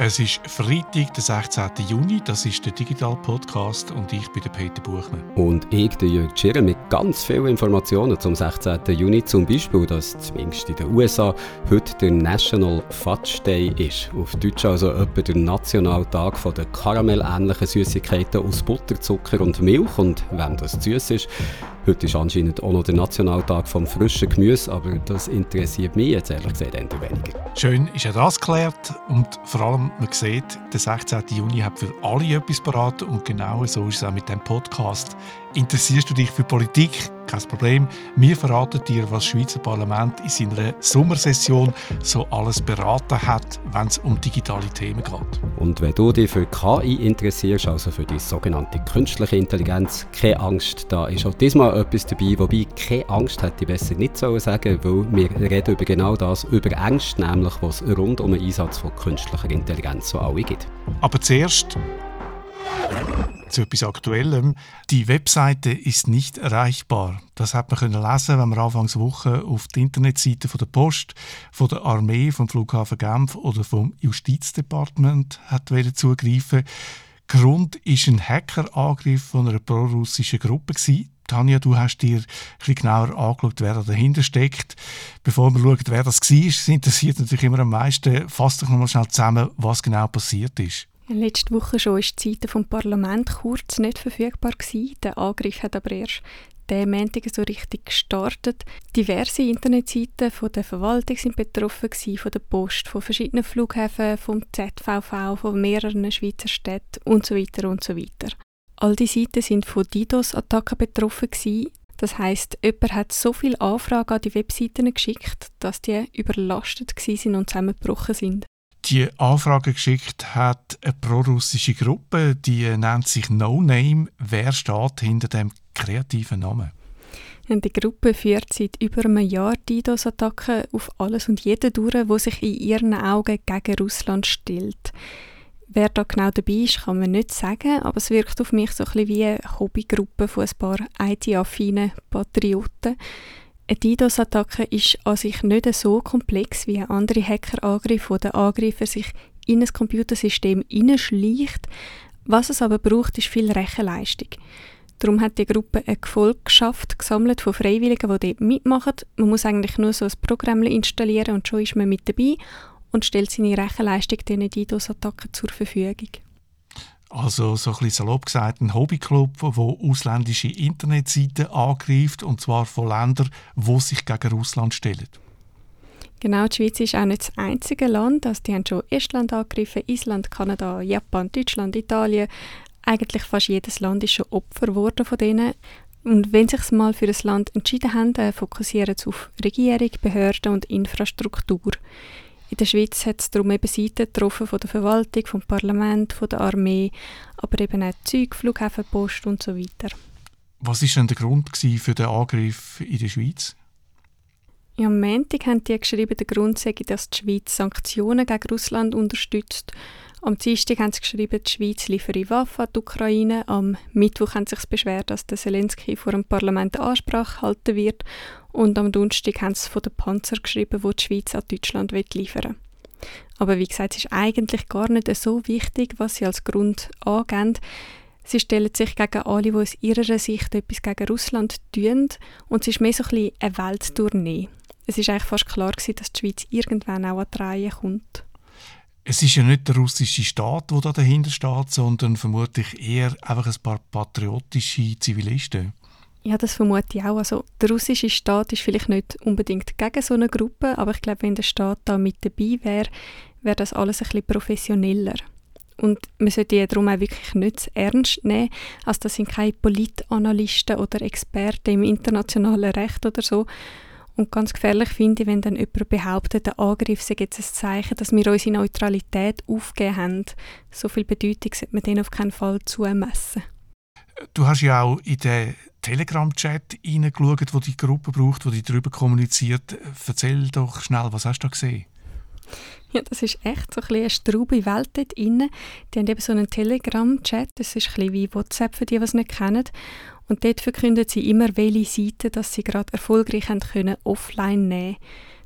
Es ist Freitag, der 16. Juni, das ist der Digital Podcast und ich bin der Peter Buchmann. Und ich, der Jörg Schirr, mit ganz vielen Informationen zum 16. Juni, zum Beispiel, dass zumindest in den USA heute der National Fudge Day ist. Auf Deutsch also etwa der Nationaltag der karamellähnlichen Süßigkeiten aus Butter, Zucker und Milch. Und wenn das süß ist, Heute ist anscheinend auch noch der Nationaltag vom frischen Gemüse, aber das interessiert mich jetzt ehrlich gesagt eher weniger. Schön ist ja das geklärt und vor allem, man sieht, der 16. Juni hat für alle etwas beraten und genau so ist es auch mit dem Podcast. Interessierst du dich für Politik? Kein Problem. Wir verraten dir, was das Schweizer Parlament in seiner Sommersession so alles beraten hat, wenn es um digitale Themen geht. Und wenn du dich für KI interessierst, also für die sogenannte künstliche Intelligenz, keine Angst, da ist auch diesmal etwas dabei, wobei keine Angst hätte ich besser nicht sagen sollen, weil wir reden über genau das, über Ängste, nämlich was rund um den Einsatz von künstlicher Intelligenz so alle gibt. Aber zuerst zu etwas Aktuellem. Die Webseite ist nicht erreichbar. Das hat man können lesen, wenn man anfangs Woche auf die Internetseite von der Post, von der Armee, vom Flughafen Genf oder vom Justizdepartement hat zugreifen. Grund ist ein Hackerangriff von einer prorussischen Gruppe gewesen. Tanja, du hast dir ein genauer angeschaut, wer da dahinter steckt. Bevor wir schauen, wer das war, das interessiert natürlich immer am meisten. Fass doch noch mal schnell zusammen, was genau passiert ist. Letzte Woche schon war die Seite vom Parlament kurz nicht verfügbar. Der Angriff hat aber erst den Montag so richtig gestartet. Diverse Internetseiten von der Verwaltung sind betroffen von der Post, von verschiedenen Flughäfen, vom ZVV, von mehreren Schweizer Städten und so weiter und so weiter. All die Seiten sind von DDoS-Attacken betroffen. Das heißt, jemand hat so viele Anfragen an die Webseiten geschickt, dass die überlastet waren und zusammengebrochen sind. Die Anfrage geschickt hat eine prorussische Gruppe, die nennt sich No Name. Wer steht hinter dem kreativen Namen? Die Gruppe führt seit über einem Jahr DDoS-Attacken auf alles und jeden durch, wo sich in ihren Augen gegen Russland stellt. Wer da genau dabei ist, kann man nicht sagen, aber es wirkt auf mich so ein bisschen wie eine Hobbygruppe von ein paar IT-affinen Patrioten. Eine DDoS-Attacke ist an sich nicht so komplex wie andere Hackerangriffe, wo der Angreifer sich in ein Computersystem hineinschleicht. Was es aber braucht, ist viel Rechenleistung. Darum hat die Gruppe eine Gefolgschaft gesammelt von Freiwilligen, die dort mitmachen. Man muss eigentlich nur so ein Programm installieren und schon ist man mit dabei und stellt seine Rechenleistung diesen DDoS-Attacken zur Verfügung. Also so ein bisschen salopp gesagt, ein Hobbyclub, der ausländische Internetseiten angreift, und zwar von Ländern, die sich gegen Russland stellen. Genau, die Schweiz ist auch nicht das einzige Land. Also die haben schon Estland angegriffen, Island, Kanada, Japan, Deutschland, Italien. Eigentlich fast jedes Land ist schon Opfer geworden von denen. Und wenn sie sich mal für ein Land entschieden haben, fokussieren sie auf Regierung, Behörden und Infrastruktur. In der Schweiz hat es darum eben Seiten getroffen von der Verwaltung, vom Parlament, von der Armee, aber eben auch Zeug, Flughäfen, Post und so weiter. Was war denn der Grund für den Angriff in der Schweiz? Ja, am Montag haben die geschrieben, der Grund sei, dass die Schweiz Sanktionen gegen Russland unterstützt. Am Dienstag haben sie geschrieben, die Schweiz liefere Waffen an die Ukraine. Am Mittwoch haben sie sich beschwert, dass der Zelensky vor dem Parlament eine Ansprache halten wird. Und am Donnerstag haben sie von den Panzer geschrieben, die die Schweiz an Deutschland liefern will. Aber wie gesagt, es ist eigentlich gar nicht so wichtig, was sie als Grund angeben. Sie stellen sich gegen alle, die aus ihrer Sicht etwas gegen Russland tun. Und es ist mehr so ein bisschen eine Welttournee. Es ist eigentlich fast klar dass die Schweiz irgendwann auch an die Reihe kommt. Es ist ja nicht der russische Staat, der da dahinter steht, sondern vermutlich eher einfach ein paar patriotische Zivilisten. Ja, das vermute ich auch. Also, der russische Staat ist vielleicht nicht unbedingt gegen so eine Gruppe, aber ich glaube, wenn der Staat da mit dabei wäre, wäre das alles ein bisschen professioneller. Und man sollte ja darum auch wirklich nicht ernst nehmen. Also das sind keine Politanalysten oder Experten im internationalen Recht oder so. Und ganz gefährlich finde ich, wenn dann jemand behauptet, der Angriff sei jetzt ein Zeichen, dass wir unsere Neutralität aufgegeben haben. So viel Bedeutung sollte man denen auf keinen Fall zumessen. Du hast ja auch in den Telegram-Chat hineingeschaut, wo die Gruppe braucht, wo die darüber kommuniziert. Erzähl doch schnell, was hast du da gesehen? Ja, das ist echt so ein eine straube Welt dort drin. Die haben eben so einen Telegram-Chat, das ist ein bisschen wie WhatsApp für die, die es nicht kennen. Und dort verkünden sie immer, welche Seiten dass sie gerade erfolgreich haben können offline nehmen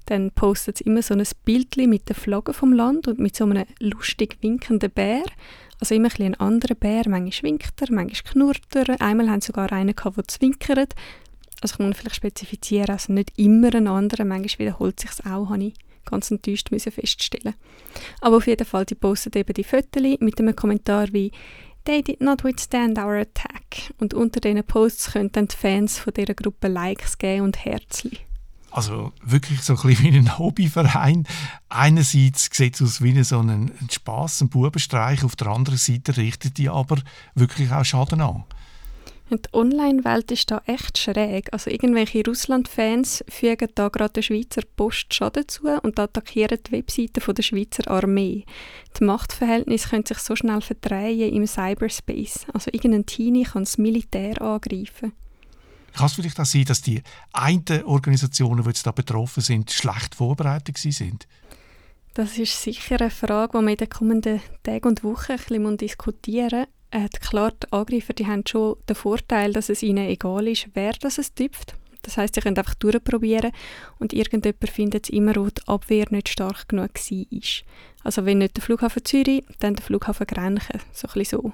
Dann postet sie immer so ein Bild mit der Flagge vom Land und mit so einem lustig winkenden Bär. Also immer ein, ein anderer Bär. Manchmal winkt er, manchmal knurrt er. Einmal haben sie sogar einen der zwinkert. Also ich muss vielleicht spezifizieren, also nicht immer ein anderer. Manchmal wiederholt sich auch, habe ich ganz enttäuscht müssen feststellen. Aber auf jeden Fall, die postet eben die Fotos mit einem Kommentar wie They did not withstand our attack. Und unter diesen Posts können dann die Fans von dieser Gruppe Likes geben und Herzli. Also wirklich so ein bisschen wie ein Hobbyverein. Einerseits sieht es aus wie so ein Spass, ein Bubenstreich, auf der anderen Seite richtet die aber wirklich auch Schaden an. Und die Online-Welt ist da echt schräg. Also irgendwelche Russland-Fans fügen da gerade der Schweizer Post Schaden zu und attackieren die Webseite von der Schweizer Armee. Die Machtverhältnisse können sich so schnell verdrehen im Cyberspace. Also irgendein Teenie kann das Militär angreifen. Kann es vielleicht auch sein, dass die einen Organisationen, die jetzt da betroffen sind, schlecht vorbereitet sind? Das ist sicher eine Frage, die wir in den kommenden Tagen und Wochen ein bisschen diskutieren müssen äh, klar, die Angreifer die haben schon den Vorteil, dass es ihnen egal ist, wer das es tüpft. Das heißt, sie können einfach durchprobieren und irgendjemand findet es immer, wo die Abwehr nicht stark genug war. Also wenn nicht der Flughafen Zürich, dann der Flughafen Grenchen, so ein so.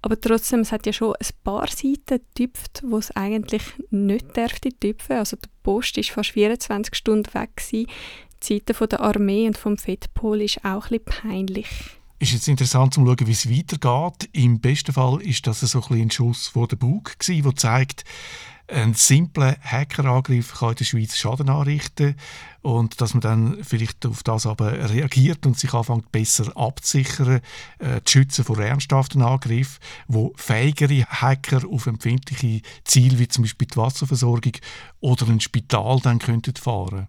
Aber trotzdem, es hat ja schon ein paar Seiten getüpft, wo es eigentlich nicht dürfte tüpfen. Also die Post ist fast 24 Stunden weg gewesen. Die Seite der Armee und vom Fettpol ist auch ein bisschen peinlich ist jetzt interessant zu schauen, wie es weitergeht. Im besten Fall ist das so ein, ein Schuss vor den Bug der zeigt, ein simpler Hackerangriff kann in der Schweiz Schaden anrichten und dass man dann vielleicht auf das aber reagiert und sich anfängt besser abzusichern, äh, zu schützen vor ernsthaften Angriffen, wo fähigere Hacker auf empfindliche Ziele wie zum Beispiel die Wasserversorgung oder ein Spital dann könnten fahren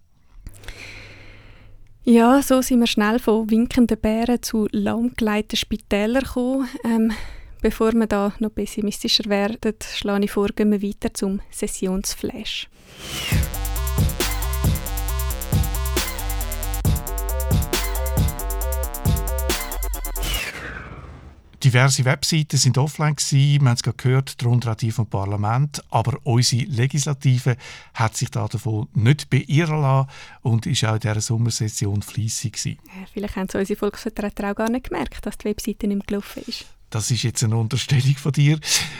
ja, so sind wir schnell von winkenden Bären zu lahmgeleiteten Spitälern gekommen. Ähm, bevor wir da noch pessimistischer werden, schlage ich vor, gehen wir weiter zum Sessionsflash. Diverse Webseiten sind offline gewesen. Wir haben es gerade gehört, darunter auch die vom Parlament. Aber unsere Legislative hat sich da davon nicht beirren lassen und ist auch in dieser Sommersession fleissig gewesen. Vielleicht haben es unsere Volksvertreter auch gar nicht gemerkt, dass die Webseite nicht gelaufen ist. Das ist jetzt eine Unterstellung von dir.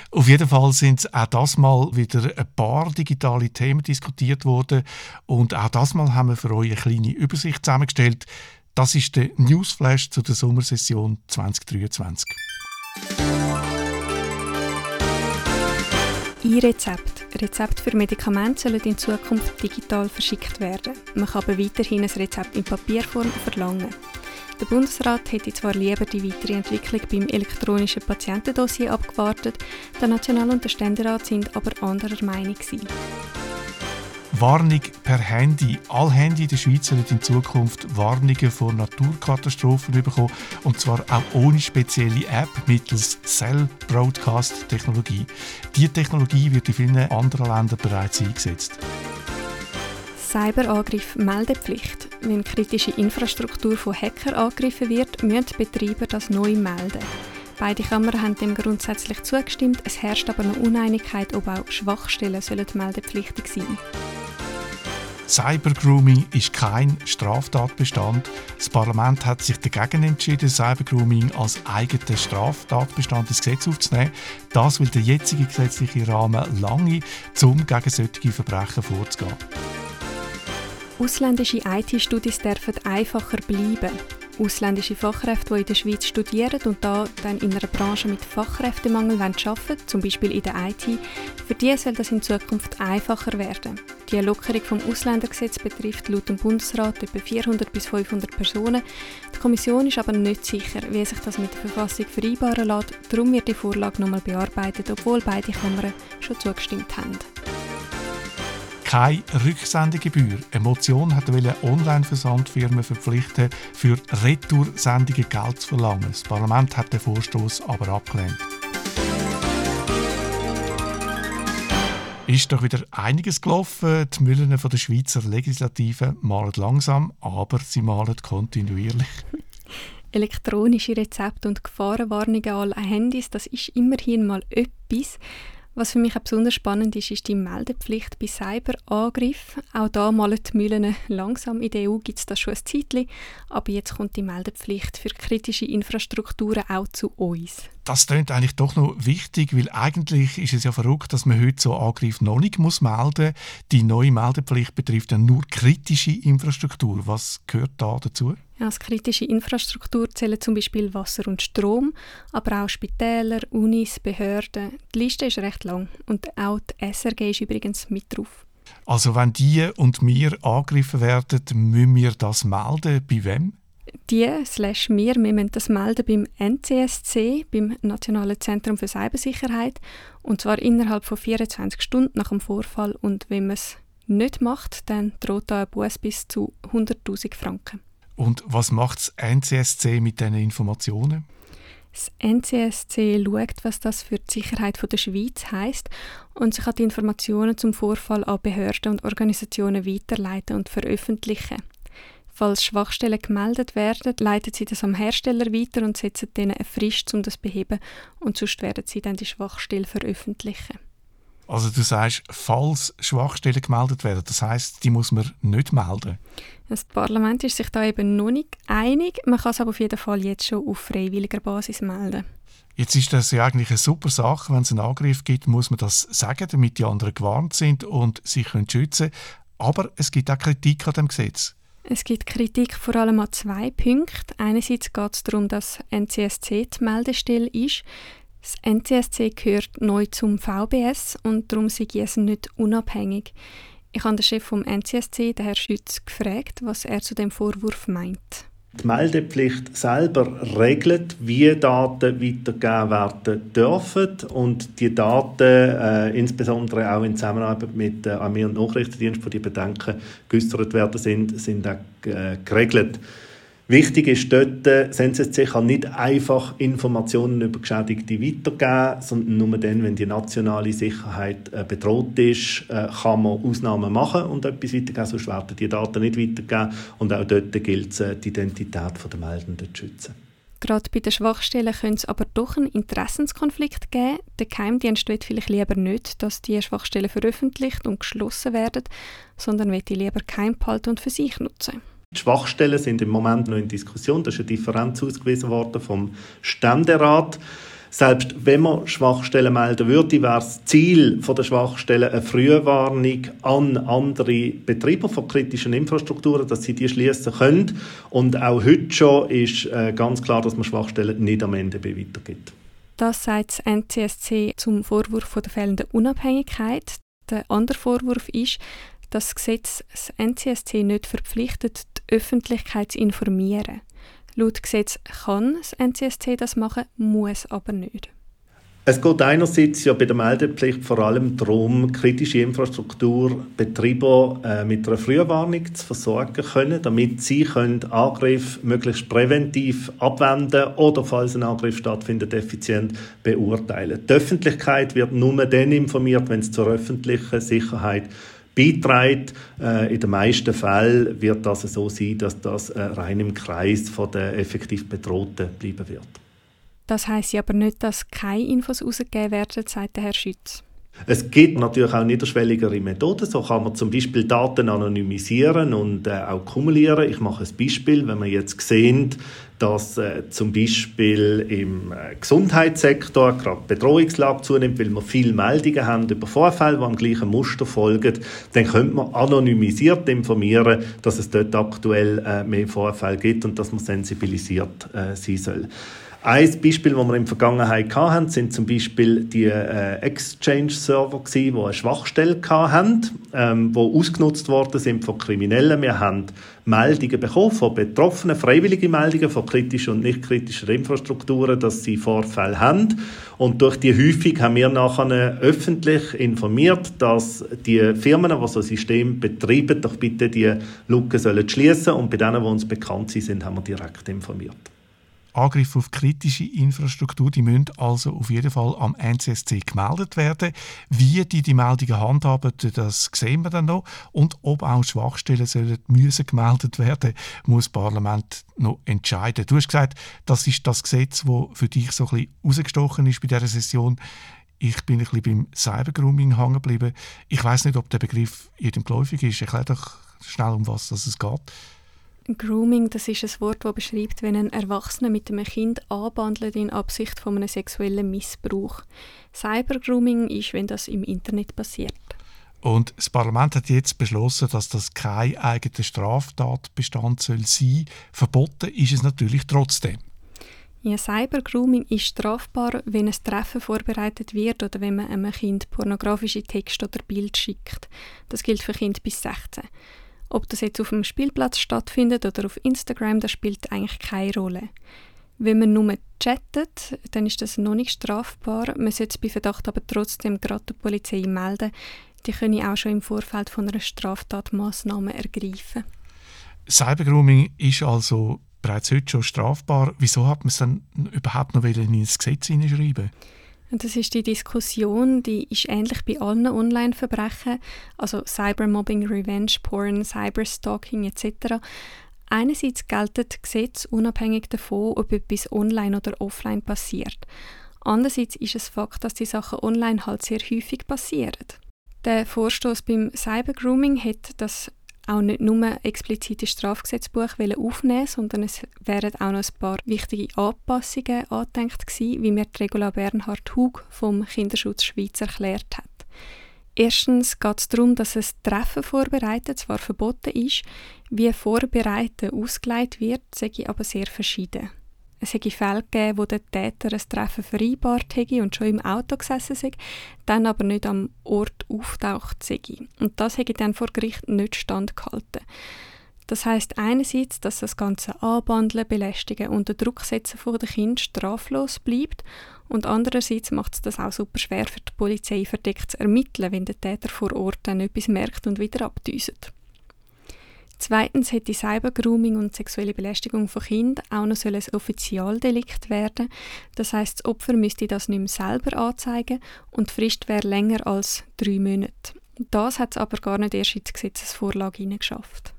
Auf jeden Fall sind auch das Mal wieder ein paar digitale Themen diskutiert worden. Und auch das Mal haben wir für euch eine kleine Übersicht zusammengestellt. Das ist der Newsflash zu der Sommersession 2023. E-Rezept. Rezepte für Medikamente sollen in Zukunft digital verschickt werden. Man kann aber weiterhin ein Rezept in Papierform verlangen. Der Bundesrat hätte zwar lieber die weitere Entwicklung beim elektronischen Patientendossier abgewartet, der National- und der Ständerat sind aber anderer Meinung gewesen. Warnung per Handy. Alle Handy in der Schweiz sollen in Zukunft Warnungen vor Naturkatastrophen bekommen. Und zwar auch ohne spezielle App mittels Cell Broadcast Technologie. Diese Technologie wird in vielen anderen Ländern bereits eingesetzt. Cyberangriff Meldepflicht. Wenn kritische Infrastruktur von Hacker angegriffen wird, müssen Betreiber das neu melden. Beide Kammern haben dem grundsätzlich zugestimmt. Es herrscht aber noch Uneinigkeit, ob auch Schwachstellen sollen meldepflichtig sein sollen. Cybergrooming ist kein Straftatbestand. Das Parlament hat sich dagegen entschieden, Cybergrooming als eigenen Straftatbestand ins Gesetz aufzunehmen. Das will der jetzige gesetzliche Rahmen lange, um gegen solche Verbrechen vorzugehen. Ausländische IT-Studis dürfen einfacher bleiben. Ausländische Fachkräfte, die in der Schweiz studieren und da dann in einer Branche mit Fachkräftemangel arbeiten wollen, zum Beispiel in der IT, für die soll das in Zukunft einfacher werden. Die Lockerung vom Ausländergesetz betrifft laut dem Bundesrat etwa 400 bis 500 Personen. Die Kommission ist aber nicht sicher, wie sich das mit der Verfassung vereinbaren lässt. Darum wird die Vorlage nochmal bearbeitet, obwohl beide Kammern schon zugestimmt haben keine Rücksendegebühr. Eine Motion hat Online-Versandfirmen verpflichten, für Retoursendungen Geld zu verlangen. Das Parlament hat den Vorstoß aber abgelehnt. Ist doch wieder einiges gelaufen. Die Müllen der Schweizer Legislative malen langsam, aber sie malen kontinuierlich. Elektronische Rezepte und Gefahrenwarnungen an Handys, das ist immerhin mal etwas. Was für mich auch besonders spannend ist, ist die Meldepflicht bei Cyberangriffen. Auch da malen die Mühlen langsam. In der EU gibt es das schon ein Zeitchen, aber jetzt kommt die Meldepflicht für kritische Infrastrukturen auch zu uns. Das klingt eigentlich doch noch wichtig, weil eigentlich ist es ja verrückt, dass man heute so Angriffe noch nicht muss melden muss. Die neue Meldepflicht betrifft ja nur kritische Infrastruktur. Was gehört da dazu? Ja, als kritische Infrastruktur zählen zum Beispiel Wasser und Strom, aber auch Spitäler, Unis, Behörden. Die Liste ist recht lang und auch die SRG ist übrigens mit drauf. Also wenn die und wir angegriffen werden, müssen wir das melden. Bei wem? Die slash wir, wir müssen das melden beim NCSC, beim Nationalen Zentrum für Cybersicherheit, und zwar innerhalb von 24 Stunden nach dem Vorfall. Und wenn man es nicht macht, dann droht da ein Buß bis zu 100.000 Franken. Und was macht das NCSC mit diesen Informationen? Das NCSC schaut, was das für die Sicherheit der Schweiz heißt und sich die Informationen zum Vorfall an Behörden und Organisationen weiterleiten und veröffentlichen. Falls Schwachstellen gemeldet werden, leiten sie das am Hersteller weiter und setzen denen eine Frist, um das zu beheben und sonst werden sie dann die Schwachstelle veröffentlichen. Also du sagst, falls Schwachstellen gemeldet werden, das heißt, die muss man nicht melden? Das Parlament ist sich da eben noch nicht einig. Man kann es aber auf jeden Fall jetzt schon auf freiwilliger Basis melden. Jetzt ist das ja eigentlich eine super Sache. Wenn es einen Angriff gibt, muss man das sagen, damit die anderen gewarnt sind und sich können schützen Aber es gibt auch Kritik an dem Gesetz. Es gibt Kritik vor allem an zwei Punkten. Einerseits geht es darum, dass NCSC die Meldestelle ist. Das NCSC gehört neu zum VBS und darum sei es nicht unabhängig. Ich habe den Chef vom NCSC, den Herrn Schütz, gefragt, was er zu dem Vorwurf meint. Die Meldepflicht selber regelt, wie Daten weitergegeben werden dürfen und die Daten, äh, insbesondere auch in Zusammenarbeit mit der Armee- und Nachrichtendienst, wo die Bedenken geäußert werden sind, sind auch äh, geregelt. Wichtig ist dort, das NZC kann nicht einfach Informationen über Geschädigte weitergeben, sondern nur dann, wenn die nationale Sicherheit äh, bedroht ist, äh, kann man Ausnahmen machen und etwas weitergeben, sonst werden die Daten nicht weitergegeben. Und auch dort gilt es, äh, die Identität der Meldenden zu schützen. Gerade bei den Schwachstellen könnte es aber doch einen Interessenskonflikt geben. Der Geheimdienst will vielleicht lieber nicht, dass die Schwachstellen veröffentlicht und geschlossen werden, sondern will die lieber geheim behalten und für sich nutzen. Die Schwachstellen sind im Moment noch in Diskussion. Da ist eine Differenz ausgewiesen worden vom Ständerat. Selbst wenn man Schwachstellen melden würde, wäre das Ziel der Schwachstellen eine Frühwarnung an andere Betreiber von kritischen Infrastrukturen, dass sie die schließen können. Und auch heute schon ist äh, ganz klar, dass man Schwachstellen nicht am Ende weitergibt. Das sagt das NCSC zum Vorwurf der fehlenden Unabhängigkeit. Der andere Vorwurf ist, dass das Gesetz das NCSC nicht verpflichtet, die Öffentlichkeit zu informieren. Laut Gesetz kann das NCSC das machen, muss aber nicht. Es geht einerseits ja bei der Meldepflicht vor allem darum, kritische Infrastrukturbetreiber äh, mit einer Frühwarnung zu versorgen können, damit sie können Angriff möglichst präventiv abwenden oder falls ein Angriff stattfindet, effizient beurteilen. Die Öffentlichkeit wird nur dann informiert, wenn es zur öffentlichen Sicherheit beiträgt. Äh, in den meisten Fällen wird das so sein, dass das äh, rein im Kreis von der effektiv Bedrohten bleiben wird. Das heißt aber nicht, dass keine Infos herausgegeben werden, sagt der Herr Schütz. Es gibt natürlich auch niederschwelligere Methoden. So kann man zum Beispiel Daten anonymisieren und äh, auch kumulieren. Ich mache ein Beispiel. Wenn wir jetzt sehen, dass äh, zum Beispiel im äh, Gesundheitssektor gerade Bedrohungslage zunimmt, weil wir viele Meldungen haben über Vorfälle, die am gleichen Muster folgen, dann könnte man anonymisiert informieren, dass es dort aktuell äh, mehr Vorfälle gibt und dass man sensibilisiert äh, sein soll. Ein Beispiel, das wir in der Vergangenheit hatten, sind zum Beispiel die äh, Exchange-Server, die eine Schwachstelle hatten, ähm, die ausgenutzt worden sind von Kriminellen. Wir haben Meldungen bekommen von Betroffenen, freiwillige Meldungen von kritischen und nicht kritischen Infrastrukturen, dass sie Vorfälle haben. Und durch die Häufung haben wir nachher öffentlich informiert, dass die Firmen, die so ein System betreiben, doch bitte die Lücke schließen sollen. Und bei denen, die uns bekannt sind, haben wir direkt informiert. Angriffe auf kritische Infrastruktur, die müssen also auf jeden Fall am NCSC gemeldet werden. Wie die die Meldungen handhaben, das sehen wir dann noch. Und ob auch Schwachstellen sollen, müssen gemeldet werden, muss das Parlament noch entscheiden. Du hast gesagt, das ist das Gesetz, das für dich so ein bisschen rausgestochen ist bei dieser Session. Ich bin ein bisschen beim Cybergrooming hängen geblieben. Ich weiß nicht, ob der Begriff jedem geläufig ist. Erklär doch schnell, um was es geht. Grooming, das ist ein Wort, das beschreibt, wenn ein Erwachsener mit einem Kind anbandelt in Absicht von einem sexuellen Missbrauch. Cybergrooming ist, wenn das im Internet passiert. Und das Parlament hat jetzt beschlossen, dass das kein eigener Straftatbestand soll sein. Verboten ist es natürlich trotzdem. Ja, Cybergrooming ist strafbar, wenn ein Treffen vorbereitet wird oder wenn man einem Kind pornografische Texte oder Bild schickt. Das gilt für Kinder bis 16. Ob das jetzt auf dem Spielplatz stattfindet oder auf Instagram, das spielt eigentlich keine Rolle. Wenn man nur chattet, dann ist das noch nicht strafbar. Man sollte es bei Verdacht aber trotzdem gerade der Polizei melden. Die können auch schon im Vorfeld von einer Straftat Massnahmen ergreifen. Cybergrooming ist also bereits heute schon strafbar. Wieso hat man es dann überhaupt noch in das Gesetz hineinschreiben? Das ist die Diskussion, die ist ähnlich bei allen Online-Verbrechen, also Cybermobbing, Revenge Porn, Cyberstalking etc. Einerseits gelten Gesetze unabhängig davon, ob etwas online oder offline passiert. Andererseits ist es Fakt, dass die Sachen online halt sehr häufig passieren. Der Vorstoß beim Cybergrooming hat das auch nicht nur explizite Strafgesetzbuch aufnehmen sondern es wären auch noch ein paar wichtige Anpassungen angedenkt gewesen, wie mir Regula Bernhard Hug vom Kinderschutz Schweiz erklärt hat. Erstens geht es darum, dass ein Treffen vorbereitet zwar verboten ist, wie Vorbereiten ausgelegt wird, sage ich aber sehr verschieden. Es hätte Fälle gegeben, wo der Täter ein Treffen vereinbart hätte und schon im Auto gesessen sei, dann aber nicht am Ort auftaucht sei. Und das hätte dann vor Gericht nicht standgehalten. Das heißt einerseits, dass das ganze Anbandeln, Belästigen und der Druck setzen von den Kind straflos bleibt und andererseits macht es das auch super schwer für die Polizei verdeckt zu ermitteln, wenn der Täter vor Ort dann etwas merkt und wieder abdüset. Zweitens hätte Cybergrooming und sexuelle Belästigung von Kindern auch noch ein Offizialdelikt werden. Das heißt, das Opfer müsste das nicht mehr selber anzeigen und die Frist wäre länger als drei Monate. Das hat es aber gar nicht erst in die Gesetzesvorlage hineingeschafft.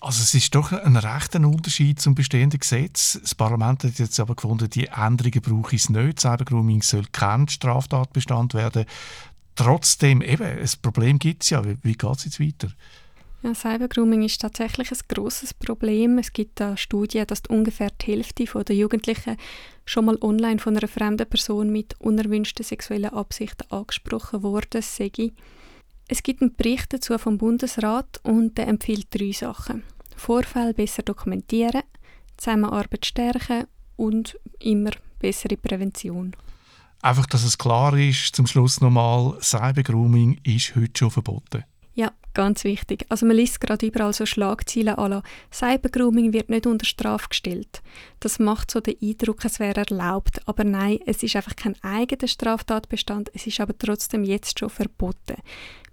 Also es ist doch ein rechter Unterschied zum bestehenden Gesetz. Das Parlament hat jetzt aber gefunden, die Änderungen brauche es nicht. Cybergrooming soll kein Straftatbestand werden. Trotzdem, eben, ein Problem gibt es ja. Wie, wie geht es jetzt weiter? Ja, Cybergrooming ist tatsächlich ein großes Problem. Es gibt da Studien, dass ungefähr die Hälfte der Jugendlichen schon mal online von einer fremden Person mit unerwünschten sexuellen Absichten angesprochen worden sei. Es gibt einen Bericht dazu vom Bundesrat und der empfiehlt drei Sachen. Vorfälle besser dokumentieren, Zusammenarbeit stärken und immer bessere Prävention. Einfach, dass es klar ist, zum Schluss nochmal, Cybergrooming ist heute schon verboten. Ja, ganz wichtig. Also man liest gerade überall so Schlagzeilen la Cybergrooming wird nicht unter Strafe gestellt. Das macht so den Eindruck, es wäre erlaubt. Aber nein, es ist einfach kein eigener Straftatbestand, es ist aber trotzdem jetzt schon verboten.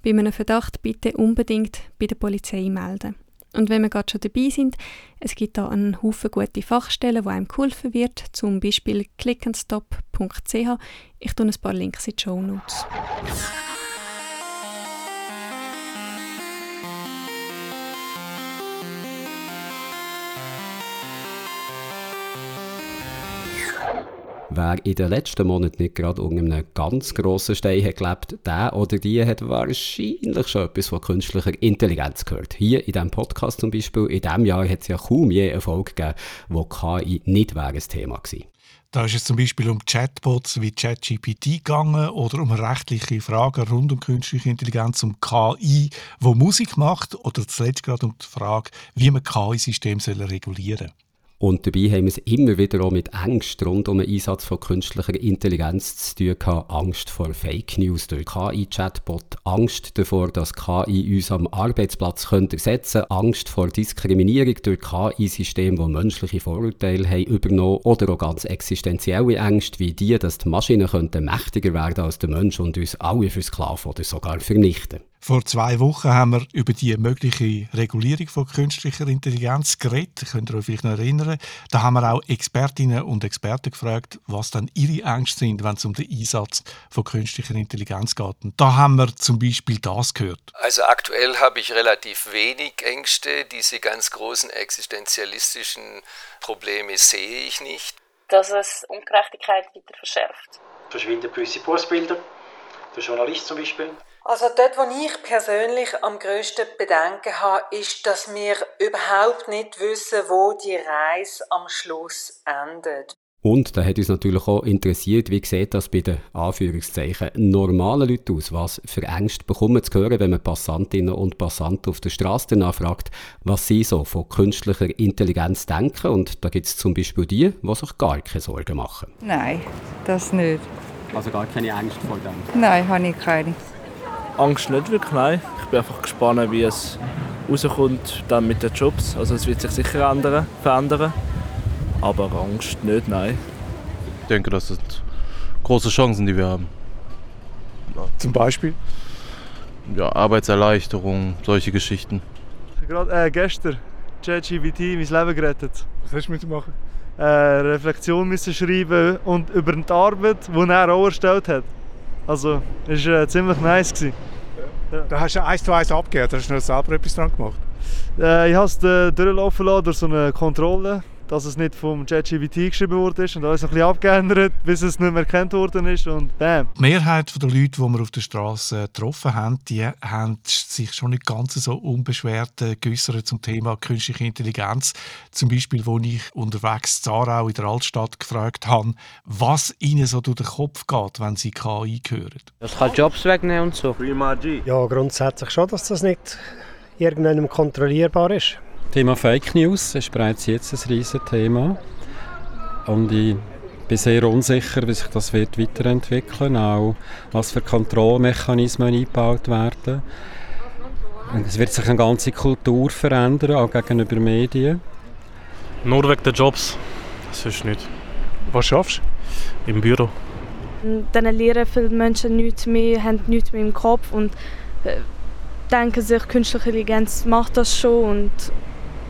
Bei einem Verdacht bitte unbedingt bei der Polizei melden. Und wenn wir gerade schon dabei sind, es gibt da einen Haufen gute Fachstellen, wo einem geholfen wird, zum Beispiel clickandstop.ch. Ich tue ein paar Links in die Show Notes. Wer in den letzten Monaten nicht gerade unter einem ganz grossen Stein hat gelebt, der oder die hat wahrscheinlich schon etwas von künstlicher Intelligenz gehört. Hier in diesem Podcast zum Beispiel, in diesem Jahr hat es ja kaum je eine Folge gegeben, wo KI nicht wäre ein Thema gewesen. Da ist es zum Beispiel um Chatbots wie ChatGPT gegangen oder um rechtliche Fragen rund um künstliche Intelligenz, um KI, wo Musik macht oder zuletzt gerade um die Frage, wie man KI-System regulieren soll. Und dabei haben wir es immer wieder auch mit Angst rund um den Einsatz von künstlicher Intelligenz zu tun gehabt. Angst vor Fake News durch KI-Chatbot, Angst davor, dass KI uns am Arbeitsplatz könnte ersetzen könnte, Angst vor Diskriminierung durch KI-Systeme, die menschliche Vorurteile haben übernommen oder auch ganz existenzielle Ängste wie die, dass die Maschinen mächtiger werden als der Mensch und uns alle versklaven oder sogar vernichten. Vor zwei Wochen haben wir über die mögliche Regulierung von künstlicher Intelligenz geredet. Könnt ihr euch vielleicht noch erinnern? Da haben wir auch Expertinnen und Experten gefragt, was dann ihre Ängste sind, wenn es um den Einsatz von künstlicher Intelligenz geht. Und da haben wir zum Beispiel das gehört. Also aktuell habe ich relativ wenig Ängste. Diese ganz großen existenzialistischen Probleme sehe ich nicht. Dass es Ungerechtigkeit weiter verschärft verschwinden gewisse Berufsbilder. Der Journalist zum Beispiel. Also dort, wo ich persönlich am grössten Bedenken habe, ist, dass wir überhaupt nicht wissen, wo die Reise am Schluss endet. Und da hat uns natürlich auch interessiert, wie sieht das bei den Anführungszeichen normalen Leuten aus? Was für Ängste bekommen zu hören, wenn man Passantinnen und Passanten auf der Straße danach fragt, was sie so von künstlicher Intelligenz denken. Und da gibt es zum Beispiel die, die sich gar keine Sorgen machen. Nein, das nicht. Also gar keine Ängste vor dem? Nein, habe ich keine. Angst nicht wirklich, nein. Ich bin einfach gespannt, wie es rauskommt dann mit den Jobs. Also es wird sich sicher ändern, verändern. Aber Angst nicht, nein. Ich denke, das sind große Chancen, die wir haben. Zum Beispiel? Ja, Arbeitserleichterung, solche Geschichten. Gerade äh, gestern ChatGPT mein Leben gerettet. Was hast du mit machen? Äh, Reflexion müssen schreiben und über die Arbeit, die er auch erstellt hat. Also, es war äh, ziemlich nice. Gewesen. Ja. Da hast du eins zu eins abgegeben, da hast du noch selber etwas dran gemacht? Äh, ich habe es äh, durchlaufen lassen durch so eine Kontrolle dass es nicht vom ChatGPT geschrieben wurde und alles ein bisschen abgeändert, bis es nicht mehr erkannt worden ist und bam. Die Mehrheit der Leute, die wir auf der Straße getroffen haben, die haben sich schon nicht ganz so unbeschwert äh, geäußert zum Thema künstliche Intelligenz. Zum Beispiel, wo ich unterwegs in Zarau in der Altstadt gefragt habe, was ihnen so durch den Kopf geht, wenn sie KI hören. Das kann Jobs wegnehmen und so. Ja, grundsätzlich schon, dass das nicht irgendeinem kontrollierbar ist. Thema Fake News ist bereits jetzt ein riesiges Thema. Und ich bin sehr unsicher, wie sich das wird weiterentwickeln auch was für Kontrollmechanismen eingebaut werden. Es wird sich eine ganze Kultur verändern, auch gegenüber Medien. Nur wegen der Jobs, sonst nicht. Was schaffst du? Im Büro. Dann lernen viele Menschen nichts mehr, haben nichts mehr im Kopf und äh, denken sich, künstliche Intelligenz macht das schon und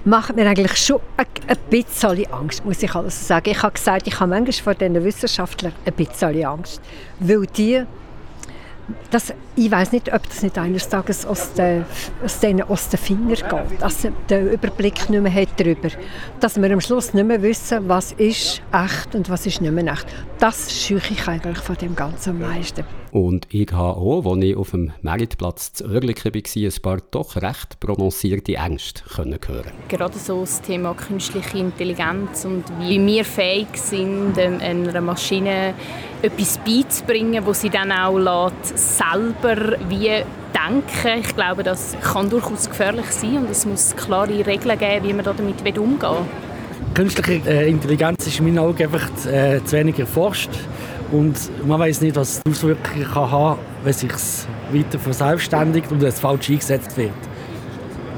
macht mir eigentlich schon ein, bisschen Angst, muss ich also sagen. Ich habe gesagt, ich habe manchmal vor diesen Wissenschaftlern ein bisschen Angst, weil die das, ich weiß nicht, ob das nicht eines Tages aus den, aus denen aus den Fingern geht, dass sie den Überblick nicht mehr hat darüber. Dass wir am Schluss nicht mehr wissen, was ist echt und was ist nicht mehr echt. Das schüche ich eigentlich von dem Ganzen am meisten. Und ich habe auch, als ich auf dem Meritplatz zu Oerlikon war, ein paar doch recht prononcierte Ängste können hören Gerade so das Thema künstliche Intelligenz und wie wir fähig sind, einer Maschine etwas beizubringen, wo sie dann auch lässt, selber wie denken. Ich glaube, das kann durchaus gefährlich sein und es muss klare Regeln geben, wie man damit umgehen will. Künstliche äh, Intelligenz ist in meinen Augen einfach äh, zu wenig erforscht. Und man weiß nicht, was die Auswirkungen kann haben wenn sich weiter verselbstständigt und es falsch eingesetzt wird.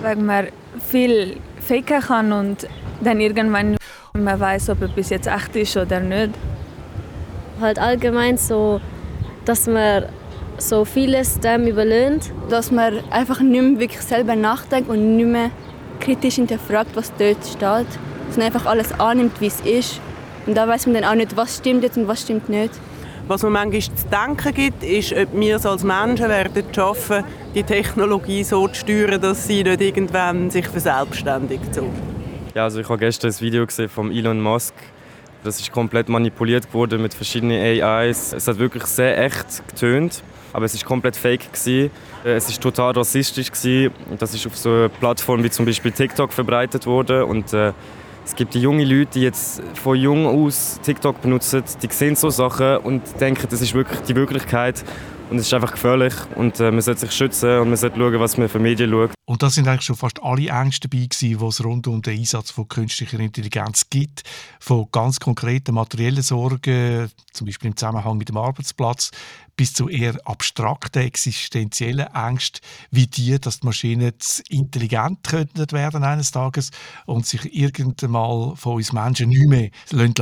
Weil man viel faken kann und dann irgendwann man weiß, ob es jetzt echt ist oder nicht. Halt allgemein so, dass man so vieles dem überlehnt. Dass man einfach nicht mehr wirklich selber nachdenkt und nicht mehr kritisch hinterfragt, was dort steht. Sondern einfach alles annimmt, wie es ist und da weiß man dann auch nicht, was stimmt jetzt und was stimmt nicht. Was man manchmal zu denken gibt, ist, ob wir als Menschen werden schaffen, die Technologie so zu steuern, dass sie nicht irgendwann sich verselbstständigt. So. Ja, also ich habe gestern ein Video gesehen von Elon Musk. Das ist komplett manipuliert worden mit verschiedenen AIs. Es hat wirklich sehr echt getönt, aber es ist komplett fake gewesen. Es ist total rassistisch gewesen. Das ist auf so einer Plattform wie zum Beispiel TikTok verbreitet worden und äh, es gibt die junge Leute, die jetzt von jung aus TikTok benutzen, die sehen so Sachen und denken, das ist wirklich die Wirklichkeit und es ist einfach gefährlich und äh, man sollte sich schützen und man sollte schauen, was man für Medien schaut. Und da sind eigentlich schon fast alle Ängste dabei die es rund um den Einsatz von künstlicher Intelligenz gibt. Von ganz konkreten materiellen Sorgen, zum Beispiel im Zusammenhang mit dem Arbeitsplatz, bis zu eher abstrakten existenziellen Ängsten, wie die, dass die Maschinen intelligent könnten werden eines Tages und sich irgendwann von uns Menschen nicht mehr